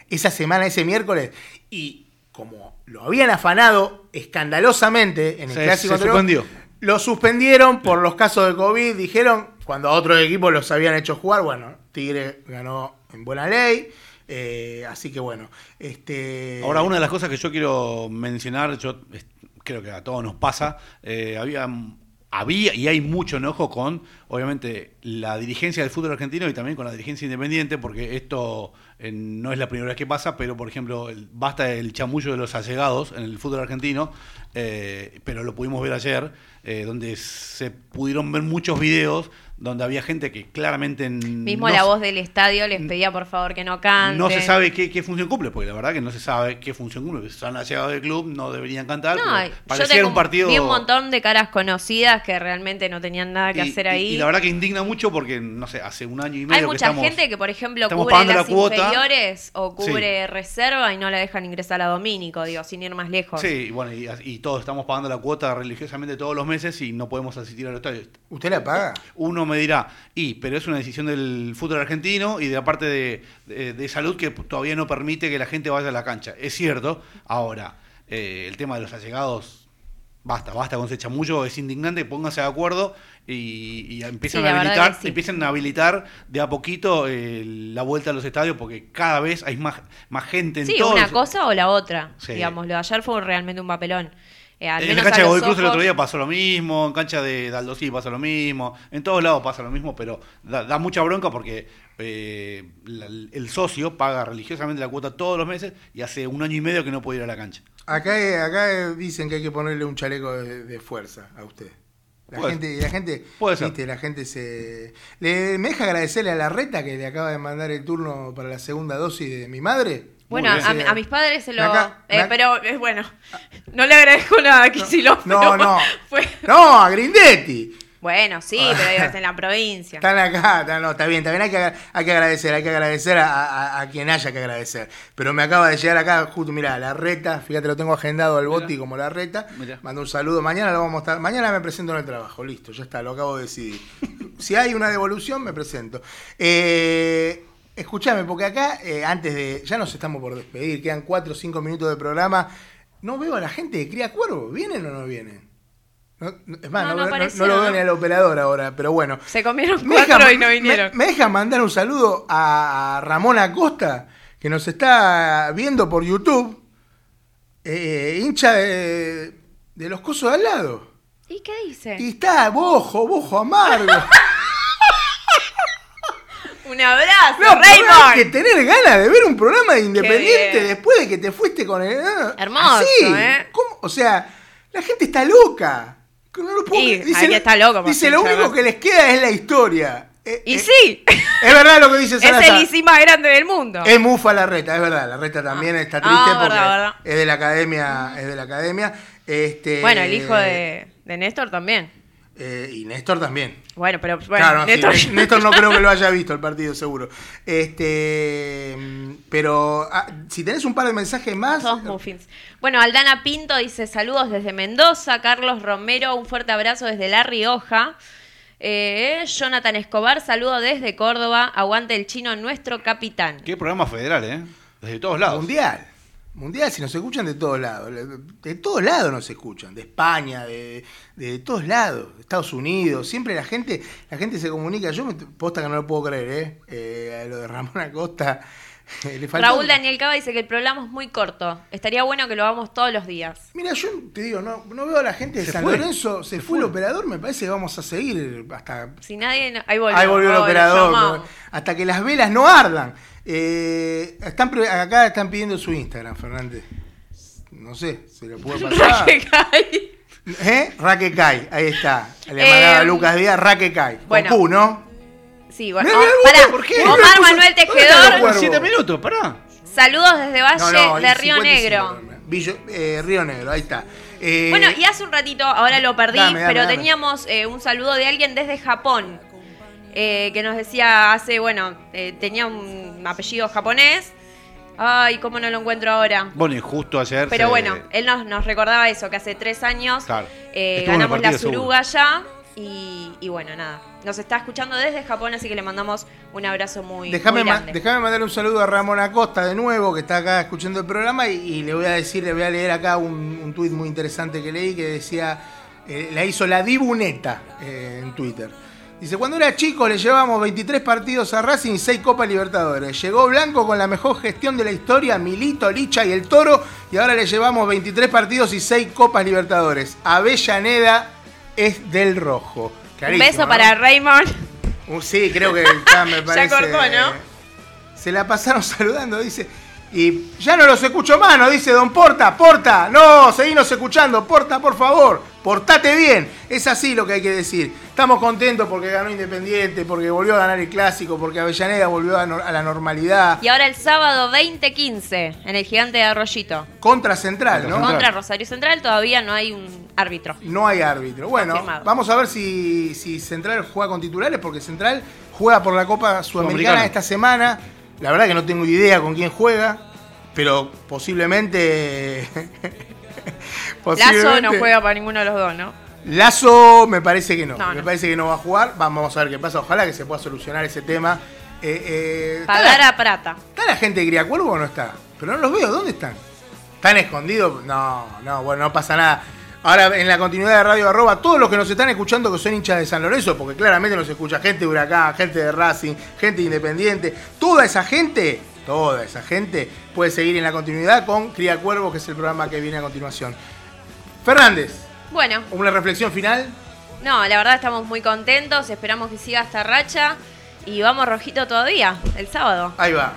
Speaker 2: esa semana, ese miércoles, y como lo habían afanado escandalosamente en el
Speaker 4: Se-
Speaker 2: clásico
Speaker 4: se
Speaker 2: anterior,
Speaker 4: suspendió.
Speaker 2: lo suspendieron por los casos de COVID, dijeron, cuando a otros equipos los habían hecho jugar, bueno, Tigre ganó en buena ley, eh, así que bueno, este...
Speaker 4: Ahora, una de las cosas que yo quiero mencionar, yo creo que a todos nos pasa, eh, había, había y hay mucho enojo con, obviamente, la dirigencia del fútbol argentino y también con la dirigencia independiente, porque esto eh, no es la primera vez que pasa, pero, por ejemplo, basta el chamullo de los allegados en el fútbol argentino, pero lo pudimos ver ayer, donde se pudieron ver muchos videos donde había gente que claramente...
Speaker 3: Mismo
Speaker 4: no
Speaker 3: la voz del estadio les pedía por favor que no canten.
Speaker 4: no se sabe qué, qué función cumple, porque la verdad que no se sabe qué función cumple. Si Son allegados del club, no deberían cantar.
Speaker 3: No,
Speaker 4: pero
Speaker 3: yo
Speaker 4: parecía
Speaker 3: tengo
Speaker 4: un partido.
Speaker 3: vi un montón de caras conocidas que realmente no tenían nada que
Speaker 4: y,
Speaker 3: hacer ahí.
Speaker 4: y la verdad que indigna mucho porque, no sé, hace un año y medio
Speaker 3: Hay
Speaker 4: que
Speaker 3: mucha
Speaker 4: estamos-
Speaker 3: gente que, por ejemplo, cubre las
Speaker 4: la cuota.
Speaker 3: inferiores o cubre reserva y no la dejan ingresar a Domínico, digo, sin ir más lejos.
Speaker 4: Sí, y bueno, y, y todos estamos pagando la cuota religiosamente todos los meses y no podemos asistir al estadio.
Speaker 2: ¿Usted la paga?
Speaker 4: Uno me dirá, y, pero es una decisión del fútbol argentino y de la parte de, de- de salud que todavía no permite que la gente vaya a la cancha. Es cierto, ahora, eh, el tema de los allegados, basta, basta con ese chamullo, es indignante, pónganse de acuerdo y, y empiezan,
Speaker 3: Sí,
Speaker 4: a habilitar,
Speaker 3: sí.
Speaker 4: empiecen a habilitar de a poquito eh, la vuelta a los estadios porque cada vez hay más, más gente en
Speaker 3: Sí,
Speaker 4: todos
Speaker 3: una cosa o la otra.
Speaker 4: Sí.
Speaker 3: Digamos, lo de ayer fue realmente un papelón. Eh, al
Speaker 4: En la cancha de Godoy Cruz el otro día pasó lo mismo, en cancha de Daldosí pasa lo mismo, en todos lados pasa lo mismo, pero da, da mucha bronca porque eh, la- el socio paga religiosamente la cuota todos los meses y hace un año y medio que no puede ir a la cancha.
Speaker 2: Acá, acá dicen que hay que ponerle un chaleco de, de fuerza a usted. La
Speaker 4: Puede-
Speaker 2: gente, la gente,
Speaker 4: puede ser.
Speaker 2: viste, la gente se. Le, ¿Me deja agradecerle a la reta que le acaba de mandar el turno para la segunda dosis de mi madre?
Speaker 3: Bueno, a, mis padres se lo...
Speaker 2: Acá-
Speaker 3: eh, pero es bueno, [laughs] no le agradezco nada a Kicillof,
Speaker 2: No, no. [laughs]
Speaker 3: fue-
Speaker 2: No, a Grindetti.
Speaker 3: Bueno, sí, pero digo, es en la [laughs] provincia.
Speaker 2: Están acá, están- no, está bien, está bien, hay que, hay que agradecer, hay que agradecer a, a- a quien haya que agradecer. Pero me acaba de llegar acá, justo, mira, la reta, fíjate, lo tengo agendado al boti como la reta.
Speaker 4: Mirá.
Speaker 2: Mando un saludo, mañana lo vamos a estar, mañana me presento en el trabajo, listo, ya está, lo acabo de decidir. si hay una devolución, me presento. Eh, escuchame, porque acá, eh, antes de, ya nos estamos por despedir, quedan 4 o 5 minutos de programa. No veo a la gente de Cría Cuervo, ¿vienen o no vienen? No, no- es más,
Speaker 3: No,
Speaker 2: veo- lo veo al operador ahora, pero bueno.
Speaker 3: Se comieron cuatro
Speaker 2: deja-
Speaker 3: y no vinieron.
Speaker 2: Me, me deja mandar un saludo a Ramón Acosta, que nos está viendo por YouTube, eh, hincha de, de los cosos de al lado.
Speaker 3: ¿Y qué dice?
Speaker 2: Y está bojo, bojo amargo. [laughs]
Speaker 3: Un abrazo,
Speaker 2: No, hay
Speaker 3: Raymond.
Speaker 2: que tener ganas de ver un programa de Independiente después de que te fuiste con el... ah,
Speaker 3: Hermoso,
Speaker 2: así.
Speaker 3: ¿eh?
Speaker 2: ¿Cómo? O sea, la gente está loca. No lo puedo
Speaker 3: hay que estar loco
Speaker 2: Dice, lo único que les queda es la historia. Eh,
Speaker 3: Y
Speaker 2: eh,
Speaker 3: sí, [laughs]
Speaker 2: Es verdad lo que dice
Speaker 3: es el ICI más grande del mundo.
Speaker 2: Es mufa la reta, es verdad. La reta también está triste
Speaker 3: Ah,
Speaker 2: porque
Speaker 3: verdad, verdad.
Speaker 2: es de la academia, es de la academia. Este,
Speaker 3: Bueno, el hijo de, de Néstor también.
Speaker 2: Eh, y Néstor también.
Speaker 3: Bueno, pero bueno,
Speaker 2: claro,
Speaker 3: Néstor...
Speaker 2: No creo que lo [laughs] haya visto el partido, seguro. Este, pero ah, si tenés un par de mensajes más.
Speaker 3: Todos muffins. Bueno, Aldana Pinto dice saludos desde Mendoza. Carlos Romero, un fuerte abrazo desde La Rioja. Eh, Jonathan Escobar, saludo desde Córdoba. Aguante el chino, nuestro capitán.
Speaker 4: Qué programa federal, ¿eh? Desde todos lados.
Speaker 2: Mundial. Mundial, si nos escuchan de todos lados. De todos lados nos escuchan. De España, de, de todos lados. De Estados Unidos. Siempre la gente la gente se comunica. Yo me posta que no lo puedo creer, ¿eh? eh lo de Ramón Acosta. [laughs] le faltó-
Speaker 3: Raúl Daniel Cava dice que el programa es muy corto. Estaría bueno que lo hagamos todos los días.
Speaker 2: Mira, yo te digo, no, no veo a la gente de
Speaker 4: Se
Speaker 2: San
Speaker 4: fue.
Speaker 2: Lorenzo. Se, fue, el operador, me parece que vamos a seguir hasta
Speaker 3: Si nadie. no- Ahí volvió.
Speaker 2: Ahí volvió el
Speaker 3: Ahora,
Speaker 2: operador.
Speaker 3: llamamos.
Speaker 2: Hasta que las velas no ardan. Eh, están, acá están pidiendo su Instagram, Fernández. No sé, se lo puede pasar.
Speaker 3: Raque Kai.
Speaker 2: ¿Eh? Raque Kai, ahí está. Le
Speaker 3: Eh,
Speaker 2: mandaba a Lucas Díaz, Raque Kai. Con
Speaker 3: bueno.
Speaker 2: Q, ¿no?
Speaker 3: Sí, bueno.
Speaker 2: Mirá, mirá,
Speaker 3: oh, pará.
Speaker 2: ¿por qué?
Speaker 3: Omar
Speaker 2: ¿Dónde
Speaker 3: Manuel Tejedor.
Speaker 4: Siete minutos, pará.
Speaker 3: Saludos desde Valle
Speaker 2: No, no,
Speaker 3: de Río
Speaker 2: 55,
Speaker 3: Negro.
Speaker 2: Villo- eh, Río Negro, ahí está. Eh,
Speaker 3: Bueno, y hace un ratito, ahora lo perdí,
Speaker 2: Dame, dame,
Speaker 3: pero
Speaker 2: dame.
Speaker 3: teníamos eh, un saludo de alguien desde Japón eh, que nos decía hace, bueno, eh, tenía un apellido japonés. Ay, cómo no lo encuentro ahora.
Speaker 4: Bueno, y justo ayer.
Speaker 3: Pero
Speaker 4: se-
Speaker 3: bueno, él nos, nos recordaba eso, que hace tres años
Speaker 4: Claro.
Speaker 3: eh, ganamos la. Suruga ya Y, y bueno, nada. Nos está escuchando desde Japón, así que le mandamos un abrazo muy,
Speaker 2: Déjame
Speaker 3: muy
Speaker 2: ma-
Speaker 3: grande.
Speaker 2: déjame mandar un saludo a Ramón Acosta de nuevo, que está acá escuchando el programa, y, y le voy a decir, le voy a leer acá un, un tuit muy interesante que leí que decía, eh, la hizo la Dibuneta eh, en Twitter. Dice, cuando era chico le llevábamos 23 partidos a Racing y 6 Copas Libertadores. Llegó Blanco con la mejor gestión de la historia, Milito, Licha y el Toro, y ahora le llevamos 23 partidos y 6 Copas Libertadores. Avellaneda es del rojo.
Speaker 3: Un beso
Speaker 2: ¿no?
Speaker 3: para Raymond.
Speaker 2: Uh, Sí, creo que [laughs] ya me parece.
Speaker 3: cortó, ¿no?
Speaker 2: Se la pasaron [laughs] saludando, dice. Y ya no los escucho más, nos dice Don Porta, Porta, no, seguinos escuchando, Porta, por favor, portate bien. Es así lo que hay que decir. Estamos contentos porque ganó Independiente, porque volvió a ganar el clásico, porque Avellaneda volvió a, la normalidad.
Speaker 3: Y ahora el sábado 2015, en el gigante de Arroyito.
Speaker 2: Contra Central, ¿no?
Speaker 3: Contra Rosario Central todavía no hay un árbitro.
Speaker 2: No hay árbitro. Bueno,
Speaker 3: Confirmado.
Speaker 2: vamos a ver si, si Central juega con titulares, porque Central juega por la Copa Sudamericana
Speaker 4: Sudamericana.
Speaker 2: esta semana. La verdad que no tengo idea con quién juega, pero posiblemente. [laughs]
Speaker 3: Lazo no juega para ninguno de los dos, ¿no?
Speaker 2: Lazo me parece que no.
Speaker 3: No,
Speaker 2: me
Speaker 3: no.
Speaker 2: parece que no va a jugar. Vamos a ver qué pasa. Ojalá que se pueda solucionar ese tema. Eh, eh, ¿está,
Speaker 3: Pagar
Speaker 2: la,
Speaker 3: a Prata.
Speaker 2: ¿Está la gente de Criacuervo o no está? Pero no los veo. ¿Dónde están? ¿Están escondidos? No, no, bueno, no pasa nada. Ahora, en la continuidad de Radio Arroba, todos los que nos están escuchando que son hinchas de San Lorenzo, porque claramente nos escucha gente de Huracán, gente de Racing, gente Independiente, toda esa gente, toda esa gente puede seguir en la continuidad con Cría Cuervo, que es el programa que viene a continuación. Fernández,
Speaker 3: Bueno,
Speaker 2: una reflexión final.
Speaker 3: no, la verdad estamos muy contentos, esperamos que siga esta racha y vamos rojito todavía, el sábado.
Speaker 2: Ahí va.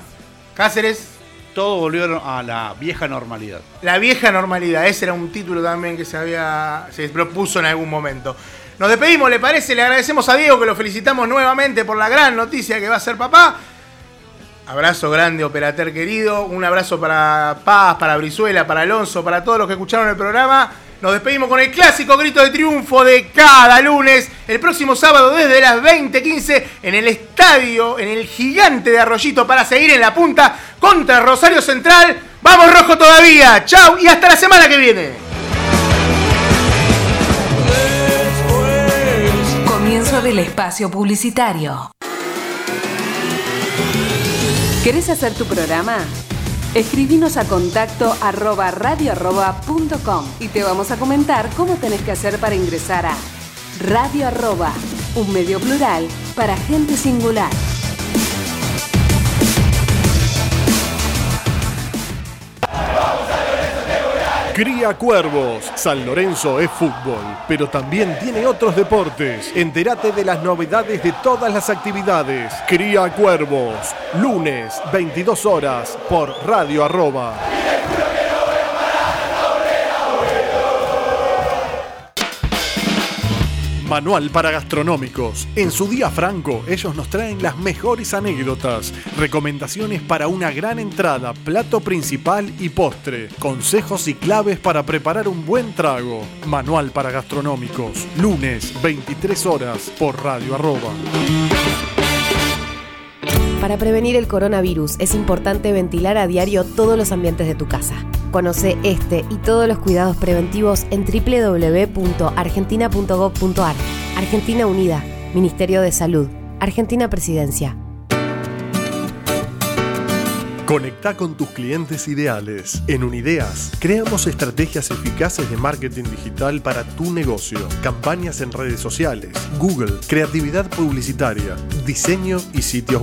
Speaker 2: Cáceres,
Speaker 4: Todo volvió a la vieja normalidad.
Speaker 2: La vieja normalidad, ese era un título también que se había se propuso en algún momento. Nos despedimos, ¿le parece? Le agradecemos a Diego que lo felicitamos nuevamente por la gran noticia que va a ser papá. Abrazo grande, operater querido. Un abrazo para Paz, para Brizuela, para Alonso, para todos los que escucharon el programa. Nos despedimos con el clásico grito de triunfo de cada lunes. El próximo sábado desde las 20.15 en el estadio, en el gigante de Arroyito para seguir en la punta contra Rosario Central. Vamos rojo todavía. Chau y hasta la semana que viene.
Speaker 6: Comienzo del espacio publicitario. ¿Querés hacer tu programa? Escribinos a contacto arroba radio arroba punto com y te vamos a comentar cómo tenés que hacer para ingresar a Radio Arroba, un medio plural para gente singular.
Speaker 7: Cría Cuervos. San Lorenzo es fútbol, pero también tiene otros deportes. Entérate de las novedades de todas las actividades. Cría Cuervos. Lunes, 22 horas, por Radio Arroba. Manual para gastronómicos. En su día franco, ellos nos traen las mejores anécdotas, recomendaciones para una gran entrada, plato principal y postre, consejos y claves para preparar un buen trago. Manual para gastronómicos. Lunes, 23 horas, por Radio Arroba.
Speaker 8: Para prevenir el coronavirus es importante ventilar a diario todos los ambientes de tu casa. Conoce este y todos los cuidados preventivos en www.argentina.gov.ar. Argentina Unida, Ministerio de Salud, Argentina Presidencia.
Speaker 7: Conecta con tus clientes ideales. En Unideas, creamos estrategias eficaces de marketing digital para tu negocio, campañas en redes sociales, Google, creatividad publicitaria, diseño y sitios web.